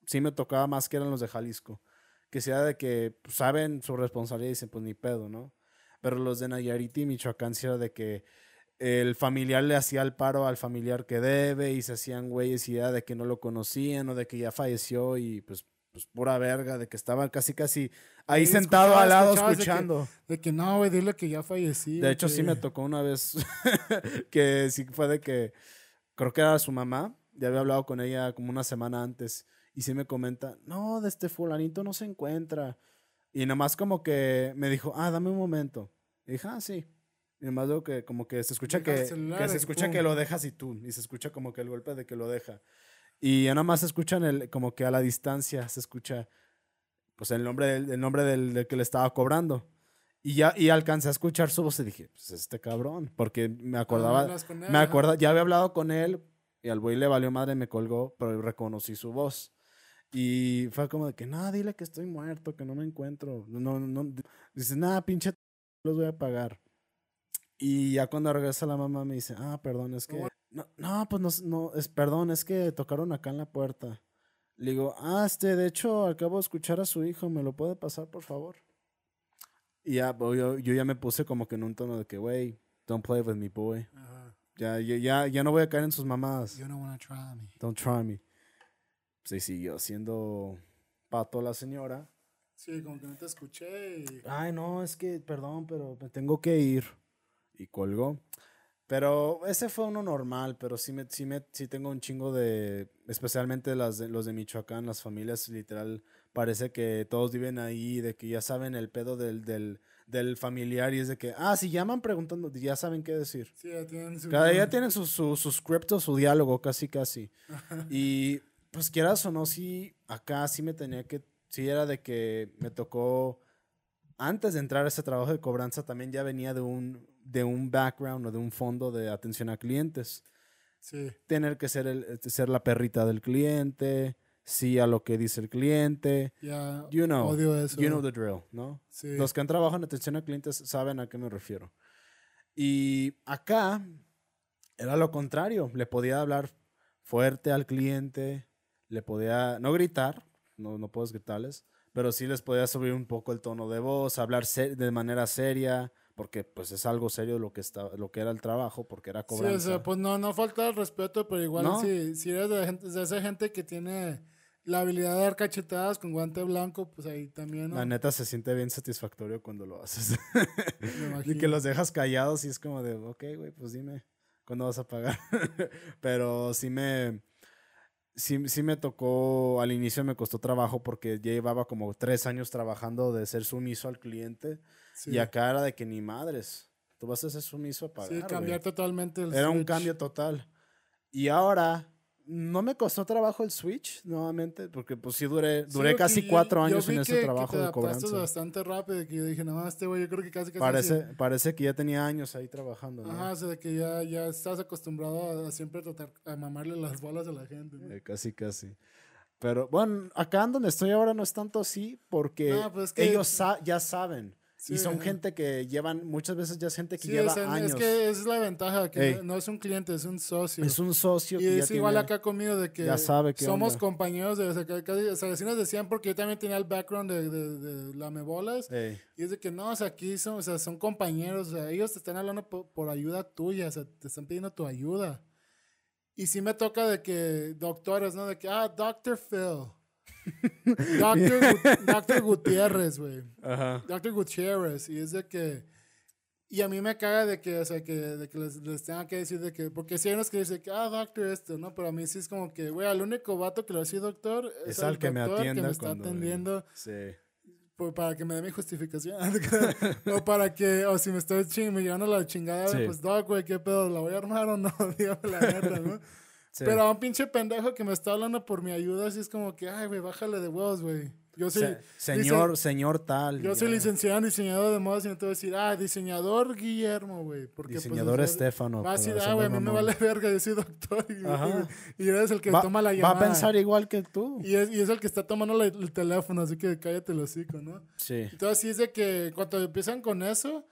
S2: sí me tocaba más que eran los de Jalisco. Que sea de que pues, saben su responsabilidad y dicen, pues ni pedo, ¿no? Pero los de Nayarit y Michoacán sí era de que el familiar le hacía el paro al familiar que debe y se hacían güeyes y ya de que no lo conocían o de que ya falleció y pues, pues pura verga, de que estaba casi casi ahí sentado al lado escuchando.
S1: De que, no, güey, dile que ya fallecí.
S2: De hecho, sí me tocó una vez que sí fue de que creo que era su mamá, ya había hablado con ella como una semana antes y sí me comenta, no, de este fulanito no se encuentra. Y nada más como que me dijo, ah, dame un momento. Y dije, ah, sí. Y nada más que como que se escucha que, que se escucha que lo dejas y tú. Y se escucha como que el golpe de que lo deja. Y ya nada más se escuchan el, como que a la distancia se escucha pues el nombre del, el nombre del, que le estaba cobrando. Y ya y alcancé a escuchar su voz y dije, pues este cabrón, porque me acordaba, me acordaba, ya había hablado con él y al güey le valió madre, me colgó, pero reconocí su voz. Y fue como de que, no, dile que estoy muerto, que no me encuentro. No, no, dice, nada, pinche, los voy a pagar. Y ya cuando regresa la mamá me dice, ah, perdón, es que, no, no pues no, no, es, perdón, es que tocaron acá en la puerta. Le digo, ah, este, de hecho, acabo de escuchar a su hijo, ¿me lo puede pasar, por favor? Y ya, pues, yo, yo ya me puse como que en un tono de que, wey, don't play with me, boy. Ya, ya, ya, no voy a caer en sus mamadas.
S1: You don't wanna try me.
S2: Don't try me se siguió siendo pato la señora.
S1: Sí, como que no te escuché. Y...
S2: Ay, no, es que, perdón, pero me tengo que ir. Y colgó. Pero ese fue uno normal, pero sí, me, sí, me, sí tengo un chingo de, especialmente las de, los de Michoacán, las familias literal, parece que todos viven ahí, de que ya saben el pedo del, del, del familiar y es de que, ah, si llaman preguntando, ya saben qué decir.
S1: Sí, ya tienen su...
S2: Cada día tienen su, su, su script o su diálogo, casi, casi. y pues quieras o no, sí, acá sí me tenía que, sí era de que me tocó, antes de entrar a ese trabajo de cobranza, también ya venía de un, de un background o de un fondo de atención a clientes.
S1: Sí.
S2: Tener que ser, el, ser la perrita del cliente, sí a lo que dice el cliente.
S1: Ya,
S2: you know,
S1: odio eso.
S2: You know the drill, ¿no?
S1: Sí.
S2: Los que han trabajado en atención a clientes saben a qué me refiero. Y acá era lo contrario, le podía hablar fuerte al cliente, le podía, no gritar, no, no puedes gritarles, pero sí les podía subir un poco el tono de voz, hablar de manera seria, porque pues es algo serio lo que está, lo que era el trabajo, porque era cobranza.
S1: Sí, o sea, pues no, no falta el respeto, pero igual si, si eres de, gente, de esa gente que tiene la habilidad de dar cachetadas con guante blanco, pues ahí también.
S2: La neta se siente bien satisfactorio cuando lo haces. y que los dejas callados y es como de, ok, güey, pues dime, ¿cuándo vas a pagar? pero sí me sí, sí me tocó, al inicio me costó trabajo porque ya llevaba como tres años trabajando de ser sumiso al cliente y acá era de que ni madres, tú vas a ser sumiso a pagar.
S1: Sí, cambiar totalmente
S2: el Era un cambio total. Y ahora no me costó trabajo el switch nuevamente, porque pues sí duré, duré casi cuatro años en ese trabajo que te de cobranza.
S1: bastante rápido, que yo dije, no, este güey, yo creo que casi casi...
S2: Parece, parece que ya tenía años ahí trabajando,
S1: ¿no? Ajá, o sea, de que ya, ya estás acostumbrado a, siempre tratar, a mamarle las bolas a la gente, ¿no?
S2: Eh, casi, casi. Pero bueno, acá en donde estoy ahora no es tanto así, porque pues ellos ya saben y son gente que llevan, muchas veces ya es gente que lleva años.
S1: Es que esa es la ventaja, que no es un cliente, es un socio.
S2: Es un socio.
S1: Y es igual acá conmigo de que
S2: ya sabe
S1: somos compañeros de, o sea, casi, o sea, así nos decían porque yo también tenía el background de, de, de lamebolas. Y es de que no, o sea, aquí son, o sea, son compañeros, o sea, ellos te están hablando por, por ayuda tuya, o sea, te están pidiendo tu ayuda. Y sí me toca de que doctores, ¿no? De que, ah, Dr. Phil. Doctor, Gutiérrez, güey. Doctor Gutiérrez. Y es de que. Y a mí me caga de que, o sea, que, de que les, les tenga que decir de que. Porque si hay unos que dicen que, ah, doctor, esto, ¿no? Pero a mí sí es como que, güey, el único vato que lo hace doctor
S2: es, el que me atiende.
S1: Que me está atendiendo.
S2: Sí.
S1: para que me dé mi justificación. o para que, o si me estoy ching, me llevando la chingada, pues, doc, güey, ¿qué pedo? ¿La voy a armar o no? Dígame la neta, ¿no? Pero a un pinche pendejo que me está hablando por mi ayuda, así es como que, ay, güey, bájale de huevos, güey. Yo soy.
S2: señor, señor tal.
S1: Yo soy licenciado en diseñador de modas y no te voy a decir, ah, diseñador Guillermo, güey.
S2: Pues, diseñador Estefano.
S1: Va a decir, ah, güey, a mí me vale verga, yo soy doctor. Y, y eres el que toma la llamada.
S2: Va a pensar igual que tú.
S1: Y es, y es el que está tomando el teléfono, así que cállate el hocico, ¿no?
S2: Sí.
S1: Entonces, sí es de que cuando empiezan con eso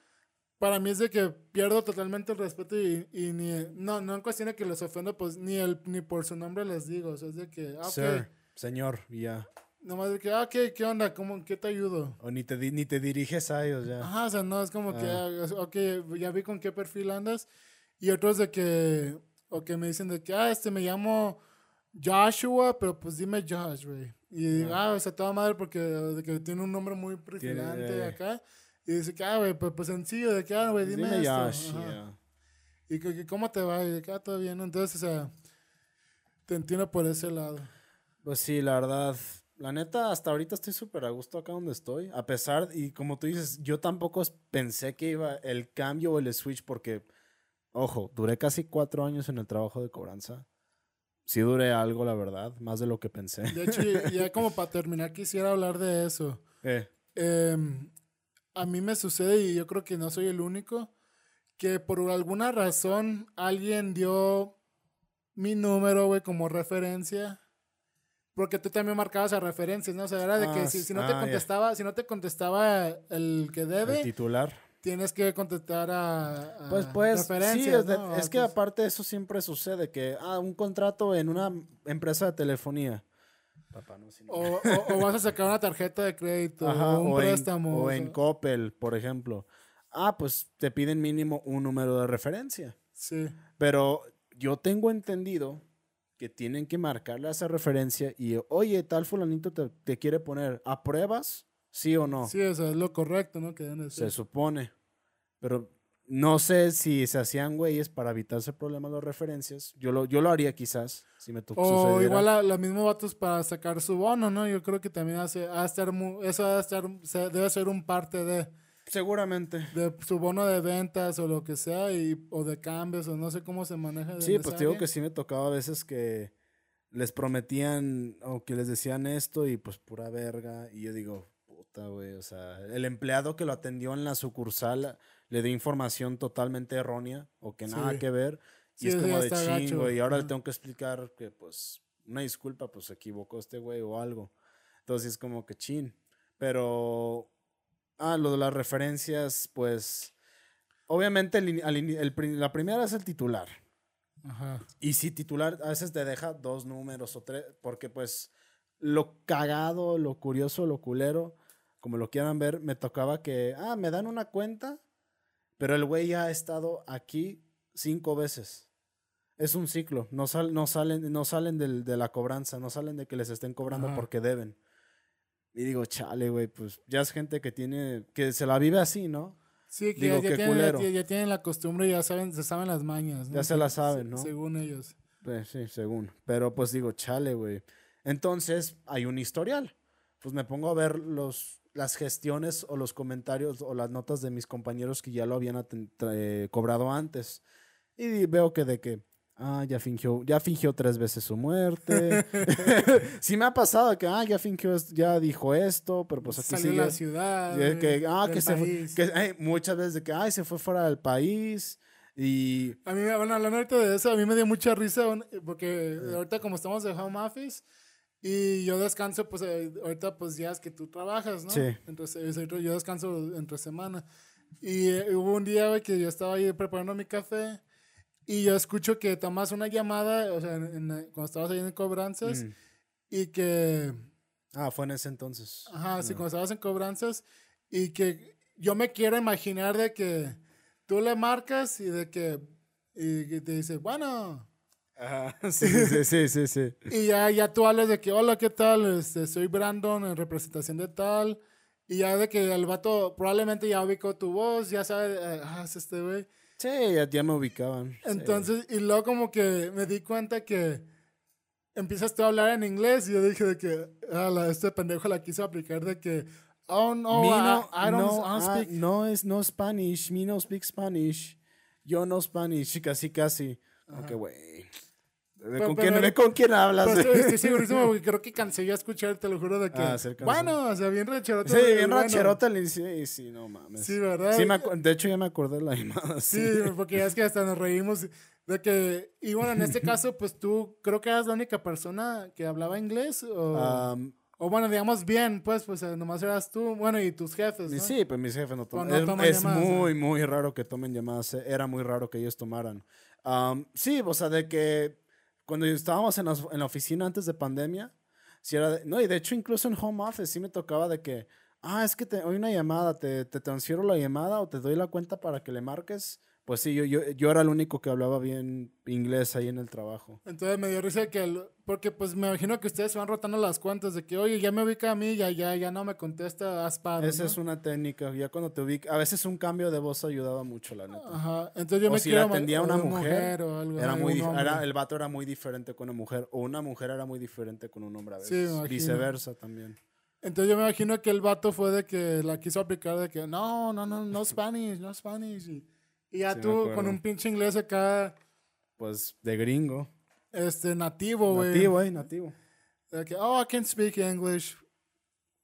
S1: para mí es de que pierdo totalmente el respeto y, y ni, no, no en cuestión de que los ofendo, pues ni el, ni por su nombre les digo, o sea, es de que, ah,
S2: Sir, señor, ya.
S1: Nomás de que, ah, ¿qué, qué onda? ¿Cómo, ¿Qué te ayudo?
S2: O ni te, ni te diriges a ellos ya.
S1: Ajá, o sea, no, es como que, ah. Ah, ok, ya vi con qué perfil andas. Y otros de que, o que me dicen de que, ah, este me llamo Joshua, pero pues dime Josh, güey. Y digo, ah, o sea, toda madre porque de que tiene un nombre muy perfilante acá. Y dice que, ah, güey, pues, pues, sencillo, de que, ah, güey, dime, dime esto. Y que, ¿cómo te va? Y de que, ah, todo bien. Entonces, o sea, te entiendo por ese lado.
S2: Pues sí, la verdad. La neta, hasta ahorita estoy súper a gusto acá donde estoy. A pesar, y como tú dices, yo tampoco pensé que iba el cambio o el switch porque, ojo, duré casi cuatro años en el trabajo de cobranza. Sí duré algo, la verdad, más de lo que pensé.
S1: De hecho, ya como para terminar, quisiera hablar de eso.
S2: Eh.
S1: Eh, a mí me sucede y yo creo que no soy el único, que por alguna razón alguien dio mi número, güey, como referencia. Porque tú también marcabas a referencias, ¿no? O sea, era de que ah, si, no te ah, contestaba, si no te contestaba el que debe.
S2: El titular.
S1: Tienes que contestar a,
S2: pues, pues, referencias. Sí, es, que aparte de eso siempre sucede que, ah, un contrato en una empresa de telefonía
S1: o, vas a sacar una tarjeta de crédito o un préstamo.
S2: o, en Coppel, por ejemplo. Ah, pues te piden mínimo un número de referencia.
S1: Sí.
S2: Pero yo tengo entendido que tienen que marcarle esa referencia y, oye, tal fulanito te, quiere poner, ¿a pruebas? ¿Sí o no?
S1: Sí, eso es lo correcto, ¿no? Que
S2: Se supone. Pero no sé si se hacían güeyes para evitarse problemas de referencias. Yo lo, yo lo haría quizás, si me tocó
S1: O igual a, los mismos vatos para sacar su bono, ¿no? Yo creo que también hace, estar eso debe, estar, debe ser un parte de...
S2: Seguramente.
S1: De su bono de ventas o lo que sea, y, o de cambios, o no sé cómo se maneja.
S2: Sí, pues te digo que sí me tocaba a veces que les prometían o que les decían esto y pues pura verga. Y yo digo, puta, güey, o sea, el empleado que lo atendió en la sucursal le di información totalmente errónea o que nada que ver. Y es como de chingo. Y ahora le tengo que explicar que, pues, una disculpa, pues se equivocó este güey o algo. Entonces es como que chin. Pero, ah, lo de las referencias, pues, obviamente la primera es el titular.
S1: Ajá.
S2: Y si titular a veces te deja dos números o tres, porque pues lo cagado, lo curioso, lo culero, como lo quieran ver, me tocaba que, ah, me dan una cuenta pero el güey ya ha estado aquí cinco veces. Es un ciclo. No, sal, no salen, no salen de la cobranza, no salen de que les estén cobrando porque deben. Y digo, chale, güey, pues ya es gente que tiene, que se la vive así, ¿no?
S1: Sí, que, ya, tienen, ya, tienen, la costumbre y ya saben, se saben las mañas,
S2: Ya se la saben, ¿no?
S1: Según ellos.
S2: Pues sí, según. Pero pues digo, chale, güey. Entonces, hay un historial. Pues me pongo a ver los, las gestiones o los comentarios o las notas de mis compañeros que ya lo habían cobrado antes. Y veo que de que ah, ya fingió, ya fingió tres veces su muerte. sí me ha pasado que, ah, ya fingió, ya dijo esto, pero pues aquí
S1: Salió de la ciudad.
S2: que, ah, que se fue, que, muchas veces de que, ay, se fue fuera del país y...
S1: A mí, bueno, hablando ahorita de eso, a mí me dio mucha risa porque
S2: Eh.
S1: ahorita como estamos de home office y yo descanso, pues eh, ahorita pues días que tú trabajas, ¿no?
S2: Sí.
S1: Entonces yo descanso entre semana. Y eh, hubo un día, güey, que yo estaba ahí preparando mi café y yo escucho que tomas una llamada, o sea, en- en- cuando estabas ahí en cobranzas
S2: Mm.
S1: y que...
S2: Ah, fue en ese entonces.
S1: Ajá, sí,
S2: Ah.
S1: cuando estabas en cobranzas y que yo me quiero imaginar de que tú le marcas y de que, y que te dice, bueno,
S2: Ajá, sí, sí, sí, sí, sí.
S1: y ya, ya tú hablas de que, hola, ¿qué tal? Este, soy Brandon en representación de tal, y ya de que el vato probablemente ya ubicó tu voz, ya sabe, eh, ah, es este güey.
S2: Sí, ya, ya me ubicaban. sí.
S1: Entonces, y luego como que me di cuenta que empiezas tú a hablar en inglés y yo dije de que, ah, este pendejo la quiso aplicar de que, oh, no,
S2: Me
S1: I,
S2: no,
S1: I don't,
S2: no,
S1: I
S2: ah,
S1: speak
S2: no es no Spanish, me no speak Spanish. Yo no Spanish, casi casi. Ok, güey. ¿Con, quién, ve con quién hablas?
S1: Pero estoy, segurísimo porque creo que cansé yo a escuchar, te lo juro, de que.
S2: Ah,
S1: bueno, o sea, bien rancherote.
S2: sí, bien
S1: bueno.
S2: rancherota el sí, sí, no mames.
S1: Sí, ¿verdad?
S2: Sí, me de hecho ya me acordé de la llamada.
S1: Sí,
S2: Sí.
S1: porque ya es que hasta nos reímos de que. Y bueno, en este caso, pues tú creo que eras la única persona que hablaba inglés. O,
S2: Am,
S1: o bueno, digamos bien, pues, pues eh, nomás eras tú, bueno, y tus jefes. ¿no?
S2: Sí, pues mis jefes no toman.
S1: no
S2: es
S1: toman
S2: es
S1: llamadas,
S2: muy, muy raro que tomen llamadas. eh, Era muy raro que ellos tomaran. Am, sí, o sea, de que cuando estábamos en, la oficina antes de pandemia, sí era de- no, y de hecho incluso en home office sí me tocaba de que, ah, es que te doy una llamada, te, te transfiero la llamada o te doy la cuenta para que le marques. Pues sí, yo, yo, yo era el único que hablaba bien inglés ahí en el trabajo.
S1: Entonces me dio risa que, el- porque pues me imagino que ustedes van rotando las cuentas de que, oye, ya me ubica a mí, ya, ya, ya no me contesta, paro,
S2: Esa
S1: ¿no?
S2: es una técnica, ya cuando te ubica, a veces un cambio de voz ayudaba mucho, la neta.
S1: Ajá, entonces yo
S2: o
S1: me
S2: si la atendía una
S1: o
S2: mujer,
S1: o algo,
S2: era muy era- el vato era muy diferente con una mujer o una mujer era muy diferente con un hombre a
S1: Sí,
S2: veces
S1: imagino.
S2: viceversa también
S1: Entonces yo me imagino que el vato fue de que la quiso aplicar de que no, no, no, no Spanish, no Spanish. Y, y ya
S2: Sí,
S1: tú con un pinche inglés acá,
S2: pues de gringo
S1: este, nativo, güey.
S2: nativo eh nativo
S1: De que, oh, I can speak English.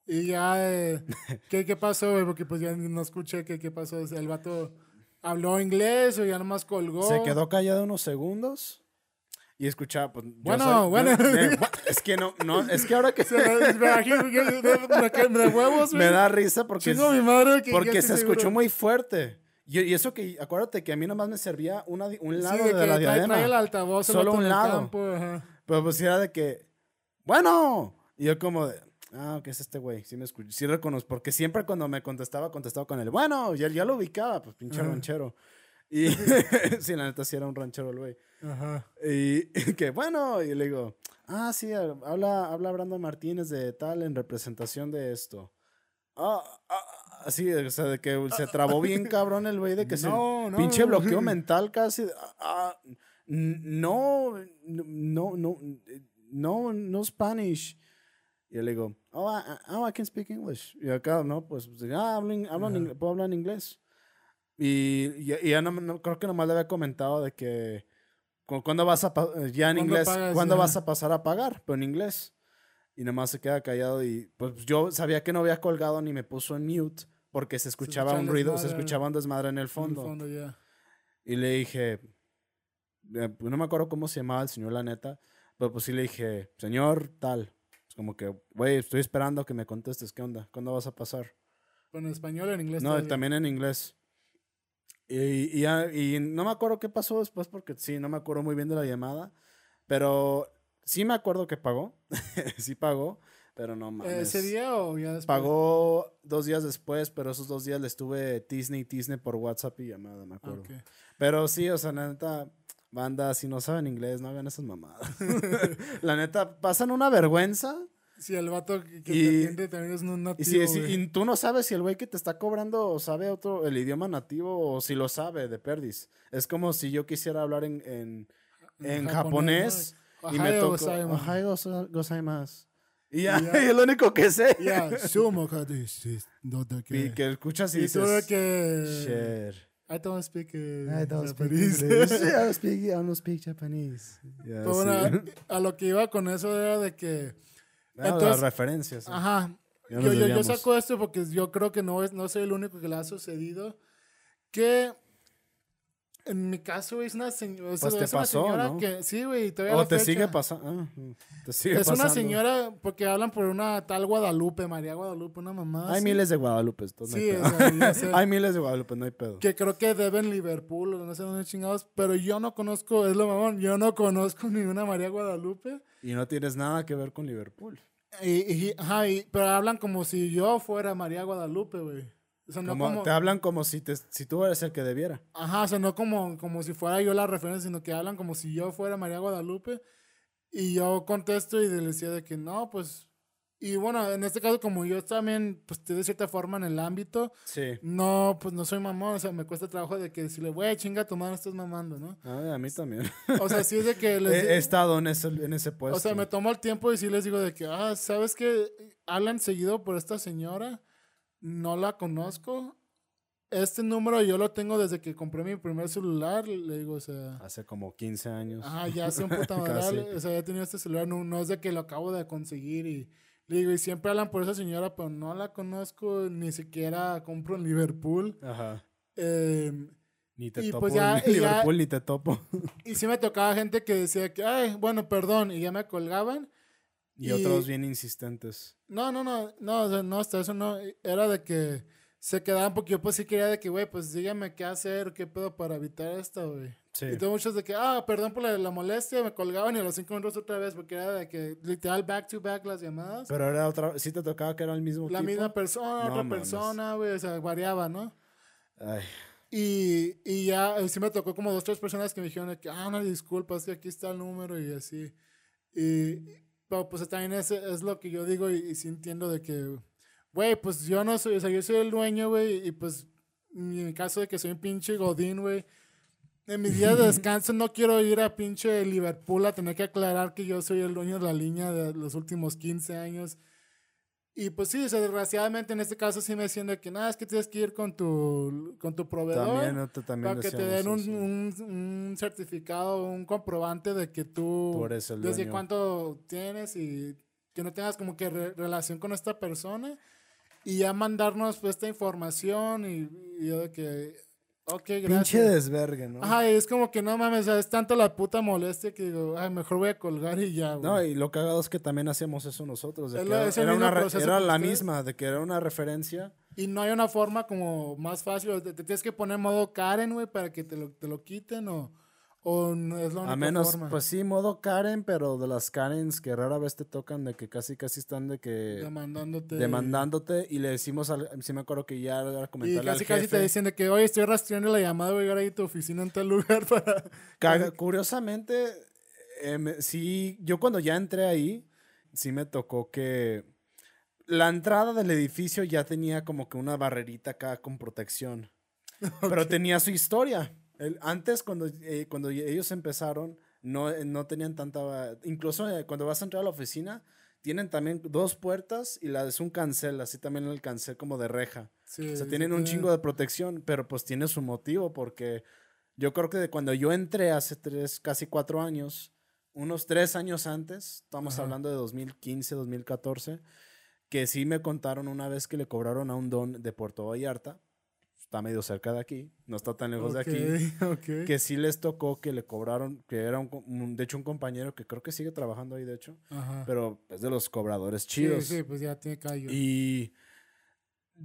S1: Y ya, eh, ¿qué, ¿qué pasó, güey? Porque pues ya no escuché qué, qué pasó. El vato habló inglés o ya nomás colgó.
S2: se quedó callado unos segundos y escuchaba pues
S1: Bueno,
S2: soy- yo-
S1: bueno.
S2: eh, es que no no es que ahora que
S1: Se me, me imagino que- me, me me da huevos, güey.
S2: me da risa porque
S1: Chingo a mi madre que
S2: porque se escuchó muy fuerte y, y eso que acuérdate que a mí nomás me servía una, un
S1: Sí,
S2: lado
S1: de
S2: de,
S1: que
S2: la
S1: trae, trae
S2: diadema
S1: el altavoz
S2: Solo un lado.
S1: campo.
S2: Pero pues era de que, bueno. Y yo como de, ah, ok, es este güey. Sí me escucho, sí reconozco. Porque siempre cuando me contestaba, contestaba con el, bueno, ya, ya lo ubicaba, pues pinche ranchero. Y sí, la neta sí era un ranchero el güey.
S1: Ajá.
S2: Y que bueno, y le digo, ah, sí, habla, habla Brandon Martínez de tal en representación de esto. Ah, ah, así, o sea, de que se trabó bien cabrón el güey, de que
S1: No,
S2: se
S1: no.
S2: pinche bloqueo mental casi. ah, ah, no, no, no, no, no Spanish. Y yo le digo, oh, I, I- oh, I can speak English. Y acá, no, pues, ah, hablo, hablo en
S1: Ajá.
S2: ing- puedo hablar en inglés. Y, y- y ya no, no- creo que nomás le había comentado de que cu- cuándo vas a, ya en
S1: ¿Cuándo
S2: inglés,
S1: pagas?
S2: ¿cuándo
S1: Ajá.
S2: vas a pasar a pagar? Pero en inglés. Y nomás se queda callado y pues yo sabía que no había colgado ni me puso en mute porque se escuchaba
S1: escucha
S2: un ruido, se escuchaba un desmadre en el
S1: En el
S2: fondo.
S1: fondo, ya.
S2: Y le dije, eh, pues, no me acuerdo cómo se llamaba el señor, la neta, pero pues sí le dije, señor, tal. Es como que, güey, estoy esperando que me contestes, ¿qué onda? ¿Cuándo vas a pasar?
S1: Pero en español o en inglés.
S2: No,
S1: todavía?
S2: también en inglés. Y, y, y no me acuerdo qué pasó después porque sí, no me acuerdo muy bien de la llamada, pero sí me acuerdo que pagó, sí pagó, pero no mames.
S1: ¿Ese día o ya después?
S2: Pagó dos días después, pero esos dos días le estuve Disney, Disney por WhatsApp y llamada, me acuerdo.
S1: ok.
S2: Pero sí, o sea, la neta, banda, si no saben inglés, no hagan esas mamadas. la neta, pasan una vergüenza.
S1: Sí, el vato que, que
S2: Y-
S1: te atiende también es un nativo.
S2: Y, si, si- y tú no sabes si el güey que te está cobrando sabe otro, el idioma nativo o si lo sabe de perdis. Es como si yo quisiera hablar en, en, en japonés,
S1: ¿no?
S2: y me toco.
S1: gozaimasu.
S2: Gozaimasu. Y ya,
S1: Y ya.
S2: y es lo único que sé.
S1: Ya, sumo no te
S2: Y
S1: que.
S2: que escuchas y
S1: Y
S2: dices,
S1: que.
S2: "Shit".
S1: I don't speak uh,
S2: I don't Japanese. speak English. I don't speak, I don't speak Japanese.
S1: Pero bueno, a lo que iba con eso era de que...
S2: Ah, entonces, las referencias.
S1: Ajá. Yo, yo, yo, saco esto porque yo creo que no, es, no soy el único que le ha sucedido. Que en mi caso es una, señora, pues te pasó, señora ¿no? que sí, güey, todavía
S2: O te sigue, pasando. Ah, te sigue
S1: es una señora porque hablan por una tal Guadalupe, María Guadalupe, una mamá.
S2: Hay miles de Guadalupe,
S1: sí,
S2: hay, hay miles de Guadalupe, no hay pedo.
S1: Que creo que deben Liverpool, no sé dónde chingados, pero yo no conozco, es lo mamón, yo no conozco ninguna María Guadalupe.
S2: Y no tienes nada que ver con Liverpool.
S1: Y, ajá, pero hablan como si yo fuera María Guadalupe, güey.
S2: Te hablan como si, te, si tú eres el que debiera.
S1: Ajá, o sea, no como, como si fuera yo la referencia, sino que hablan como si yo fuera María Guadalupe. Y yo contesto y le decía de que no, pues... Y bueno, en este caso, como yo también, pues de cierta forma en el ámbito,
S2: sí.
S1: no, pues no soy mamón, o sea, me cuesta trabajo de que decirle, güey, chinga, tu madre estás mamando, ¿no?
S2: Ah, a mí también.
S1: O sea, sí es de que...
S2: Les, he, estado en ese, en ese puesto.
S1: O sea, me tomo el tiempo y sí les digo de que, ah, ¿sabes qué? Hablan seguido por esta señora no la conozco. Este número yo lo tengo desde que compré mi primer celular, le digo, o sea...
S2: Hace como 15 años.
S1: Ah, ya hace un puta madre, o sea, ya he tenido este celular, no, no, es de que lo acabo de conseguir y... Le digo, y siempre hablan por esa señora, pero no la conozco, ni siquiera compro en Liverpool.
S2: Ajá.
S1: Em,
S2: ni te topo pues ya, Liverpool, ni te topo.
S1: Y sí me tocaba gente que decía que, ay, bueno, perdón, y ya me colgaban.
S2: Y, otros bien insistentes.
S1: No, no, no, no, no, hasta eso no. Era de que se quedaban porque yo pues sí quería de que, güey, pues dígame qué hacer, qué pedo para evitar esto, güey.
S2: Sí.
S1: Y tengo muchos de que, ah, perdón por la, molestia, me colgaban y a los cinco minutos otra vez porque era de que literal back to back las llamadas.
S2: Pero era otra, sí te tocaba que era el mismo
S1: La misma persona, otra persona, güey, o sea, variaba, ¿no?
S2: Ay.
S1: Y, y ya, sí me tocó como dos, tres personas que me dijeron que, ah, no, disculpa, es que aquí está el número y así. Y, pero pues también es, es lo que yo digo y, y sí entiendo de que, güey, pues yo no soy, o sea, yo soy el dueño, güey, y pues en mi caso de que soy un pinche godín, güey, en mis días de descanso no quiero ir a pinche Liverpool a tener que aclarar que yo soy el dueño de la línea de los últimos 15 años y pues sí, desgraciadamente en este caso sí me decían que nada, es que tienes que ir con tu, con tu proveedor
S2: también, también
S1: para que te den un, un, un, certificado, un comprobante de que tú, desde cuánto tienes y que no tengas como que relación con esta persona y ya mandarnos pues, esta información y, y yo de que Ok, gracias.
S2: Pinche desvergue, ¿no?
S1: Ajá, es como que no mames, es tanto la puta molestia que digo, ay, mejor voy a colgar y ya, güey.
S2: No, y lo cagado es que también hacíamos eso nosotros. De era, una era la misma, de que era una referencia.
S1: Y no hay una forma como más fácil, te, tienes que poner modo Karen, güey, para que te lo, te lo quiten o... ¿O no es la única
S2: A menos, pues sí, modo Karen, pero de las Karens que rara vez te tocan, de que casi casi están de que...
S1: Demandándote.
S2: Demandándote, y le decimos, al, sí me acuerdo que ya era comentarle
S1: Y casi casi te dicen de que, oye, estoy rastreando la llamada, voy a llegar ahí a tu oficina en tal lugar para...
S2: Curiosamente, eh, sí, yo cuando ya entré ahí, sí me tocó que... La entrada del edificio ya tenía como que una barrerita acá con protección. Pero tenía su historia antes, cuando, eh, cuando ellos empezaron, no, eh, no tenían tanta... Incluso eh, cuando vas a entrar a la oficina, tienen también dos puertas y la es un cancel, así también el cancel como de reja. o sea, tienen un chingo de protección, pero pues tiene su motivo porque yo creo que de cuando yo entré hace tres, casi cuatro años, unos tres años antes, estamos hablando de 2015, 2014, que sí me contaron una vez que le cobraron a un don de Puerto Vallarta está medio cerca de aquí, no está tan lejos de aquí, que sí les tocó que le cobraron, que era un, de hecho un compañero que creo que sigue trabajando ahí de hecho, pero es de los cobradores chidos.
S1: Sí, sí, pues ya tiene callo.
S2: Y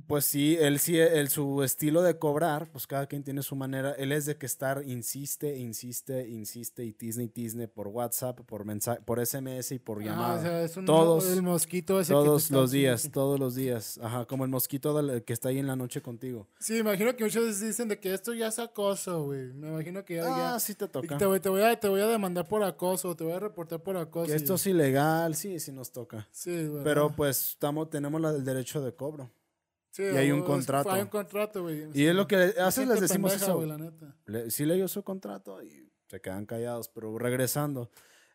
S2: pues sí, él sí, el, su estilo de cobrar, pues cada quien tiene su manera. Él es de que estar, insiste, insiste, insiste y Disney, Disney por WhatsApp, por mensaje, por SMS y por ah, llamada. todos,
S1: el mosquito ese
S2: Todos los días, todos los días. Ajá, como el mosquito que está ahí en la noche contigo.
S1: Sí, imagino que muchos dicen de que esto ya es acoso, güey. Me imagino que ya.
S2: Ah, sí te toca.
S1: Te, voy, te, voy a, te voy a demandar por acoso, te voy a reportar por acoso.
S2: Que esto es ilegal, sí, sí nos toca.
S1: Sí,
S2: Pero pues estamos, tenemos el derecho de cobro y hay un contrato.
S1: Hay un contrato, güey.
S2: Y es lo que hace les decimos eso. sí leyó su contrato y se quedan callados, pero regresando.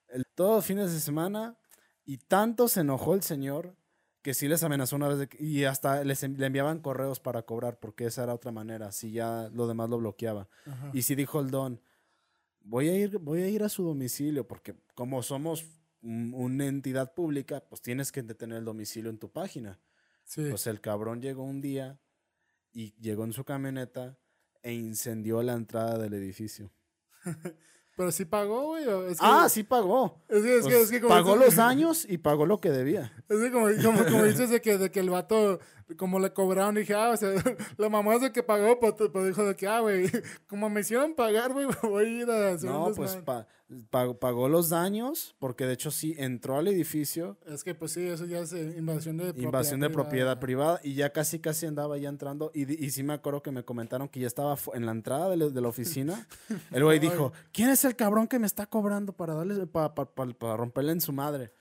S2: El, todos fines de semana y tanto se enojó el señor que sí les amenazó una vez y hasta les le enviaban correos para cobrar porque esa era otra manera, si ya lo demás lo bloqueaba. Y si dijo el don, voy a ir voy a ir a su domicilio porque como somos una entidad pública, pues tienes que tener el domicilio en tu página. Pues el cabrón llegó un día y llegó en su camioneta e incendió la entrada del edificio.
S1: Pero sí pagó, güey.
S2: ah, sí pagó. Es que, es que, es que pagó los años y pagó lo que debía.
S1: Es que como, como, dices de que, de que el vato, como le cobraron, dije, ah, o sea, la mamá es de que pagó, pues, pues dijo de que, ah, güey, como me hicieron pagar, güey, voy a ir a hacer
S2: No, pues pagó, los daños, porque de hecho sí entró al edificio.
S1: Es que pues sí, eso ya es eh, invasión de
S2: propiedad Invasión de privada. propiedad privada y ya casi casi andaba ya entrando y, y sí me acuerdo que me comentaron que ya estaba en la entrada de, la, oficina. El güey dijo, ¿quién es el cabrón que me está cobrando para darle, para, para, romperle en su madre?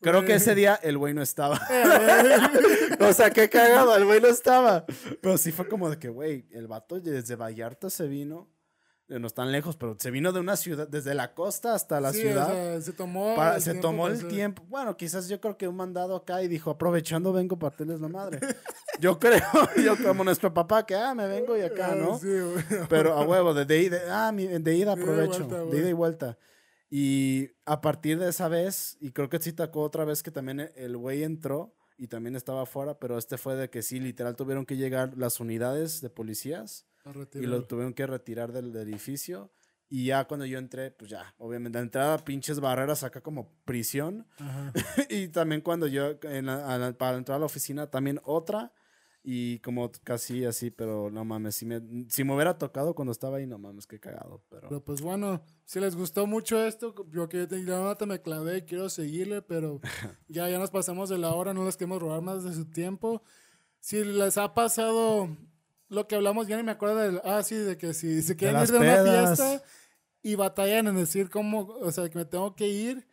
S2: Creo que ese día el güey no estaba. o sea, qué cagado, el güey no estaba. Pero sí fue como de que, güey, el vato desde Vallarta se vino no están lejos, pero se vino de una ciudad, desde la costa hasta la ciudad.
S1: se tomó
S2: el se tiempo. tomó el tiempo. Bueno, quizás yo creo que un mandado acá y dijo, aprovechando vengo para tenerles la madre. yo creo, yo como nuestro papá, que ah, me vengo y acá, ¿no? Sí, pero a huevo, de, de, ida, ah, de ida aprovecho, de, ida y vuelta. Y a partir de esa vez, y creo que sí tocó otra vez que también el güey entró y también estaba afuera, pero este fue de que sí, literal tuvieron que llegar las unidades de policías y lo tuvieron que retirar del, edificio. Y ya cuando yo entré, pues ya, obviamente, la entrada pinches barreras acá como prisión. y también cuando yo, en para entrar a la oficina, también otra. Y como casi así, pero no mames, si me, si me hubiera tocado cuando estaba ahí, no mames, qué cagado. Pero,
S1: pues bueno, si les gustó mucho esto, yo que te me clavé y quiero seguirle, pero ya, ya nos pasamos de la hora, no les queremos robar más de su tiempo. Si les ha pasado lo que hablamos, ya ni me acuerdo del. Ah, sí, de que si se quieren ir de una fiesta y batallan en decir cómo, o sea, que me tengo que ir.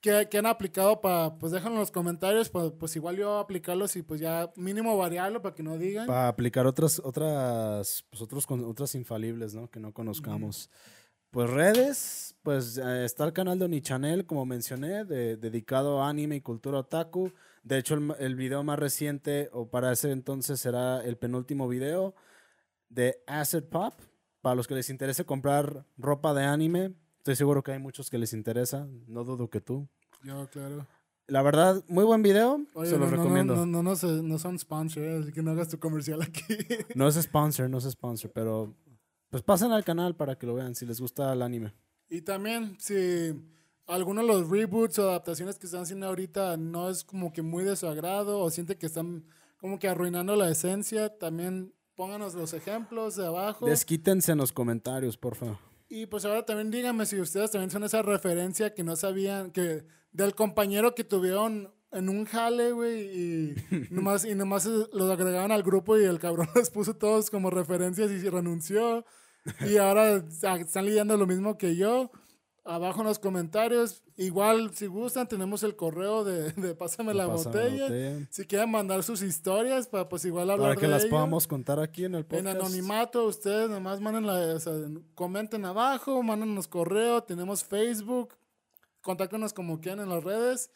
S1: Que, han aplicado para, pues déjenlo en los comentarios, pues, pues igual yo aplicarlos y pues ya mínimo variarlo para que no digan.
S2: Para aplicar otras, otras, pues otros, otras infalibles, ¿no? Que no conozcamos. Pues redes, pues eh, está el canal de Onichanel, como mencioné, de, dedicado a anime y cultura otaku. De hecho, el, el, video más reciente, o para ese entonces será el penúltimo video de Acid Pop. Para los que les interese comprar ropa de anime, estoy seguro que hay muchos que les interesa. No dudo que tú.
S1: Yo, claro.
S2: La verdad, muy buen video. se los recomiendo.
S1: No, no, no, no, son sponsor, así que no hagas tu comercial aquí.
S2: no es sponsor, no es sponsor, pero pues pasen al canal para que lo vean si les gusta el anime.
S1: Y también, si alguno de los reboots o adaptaciones que están haciendo ahorita no es como que muy de su agrado o siente que están como que arruinando la esencia, también pónganos los ejemplos de abajo.
S2: Desquítense en los comentarios, por favor.
S1: Y pues ahora también díganme si ustedes también son esa referencia que no sabían, que del compañero que tuvieron en un jale, güey, y nomás, y nomás los agregaron al grupo y el cabrón les puso todos como referencias y renunció. Y ahora están leyendo lo mismo que yo. Abajo en los comentarios. Igual, si gustan, tenemos el correo de, de Pásame, la, botella. Si quieren mandar sus historias, para pues igual hablar
S2: Para que las podamos contar aquí en el podcast.
S1: En anonimato, ustedes nomás manden la, o sea, comenten abajo, mándenos correo. Tenemos Facebook. Contáctenos como quieran en las redes.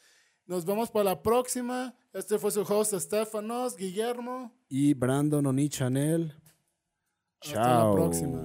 S1: Nos vemos para la próxima. Este fue su host, Estefanos, Guillermo.
S2: Y Brandon Oni Chanel.
S1: Hasta la próxima.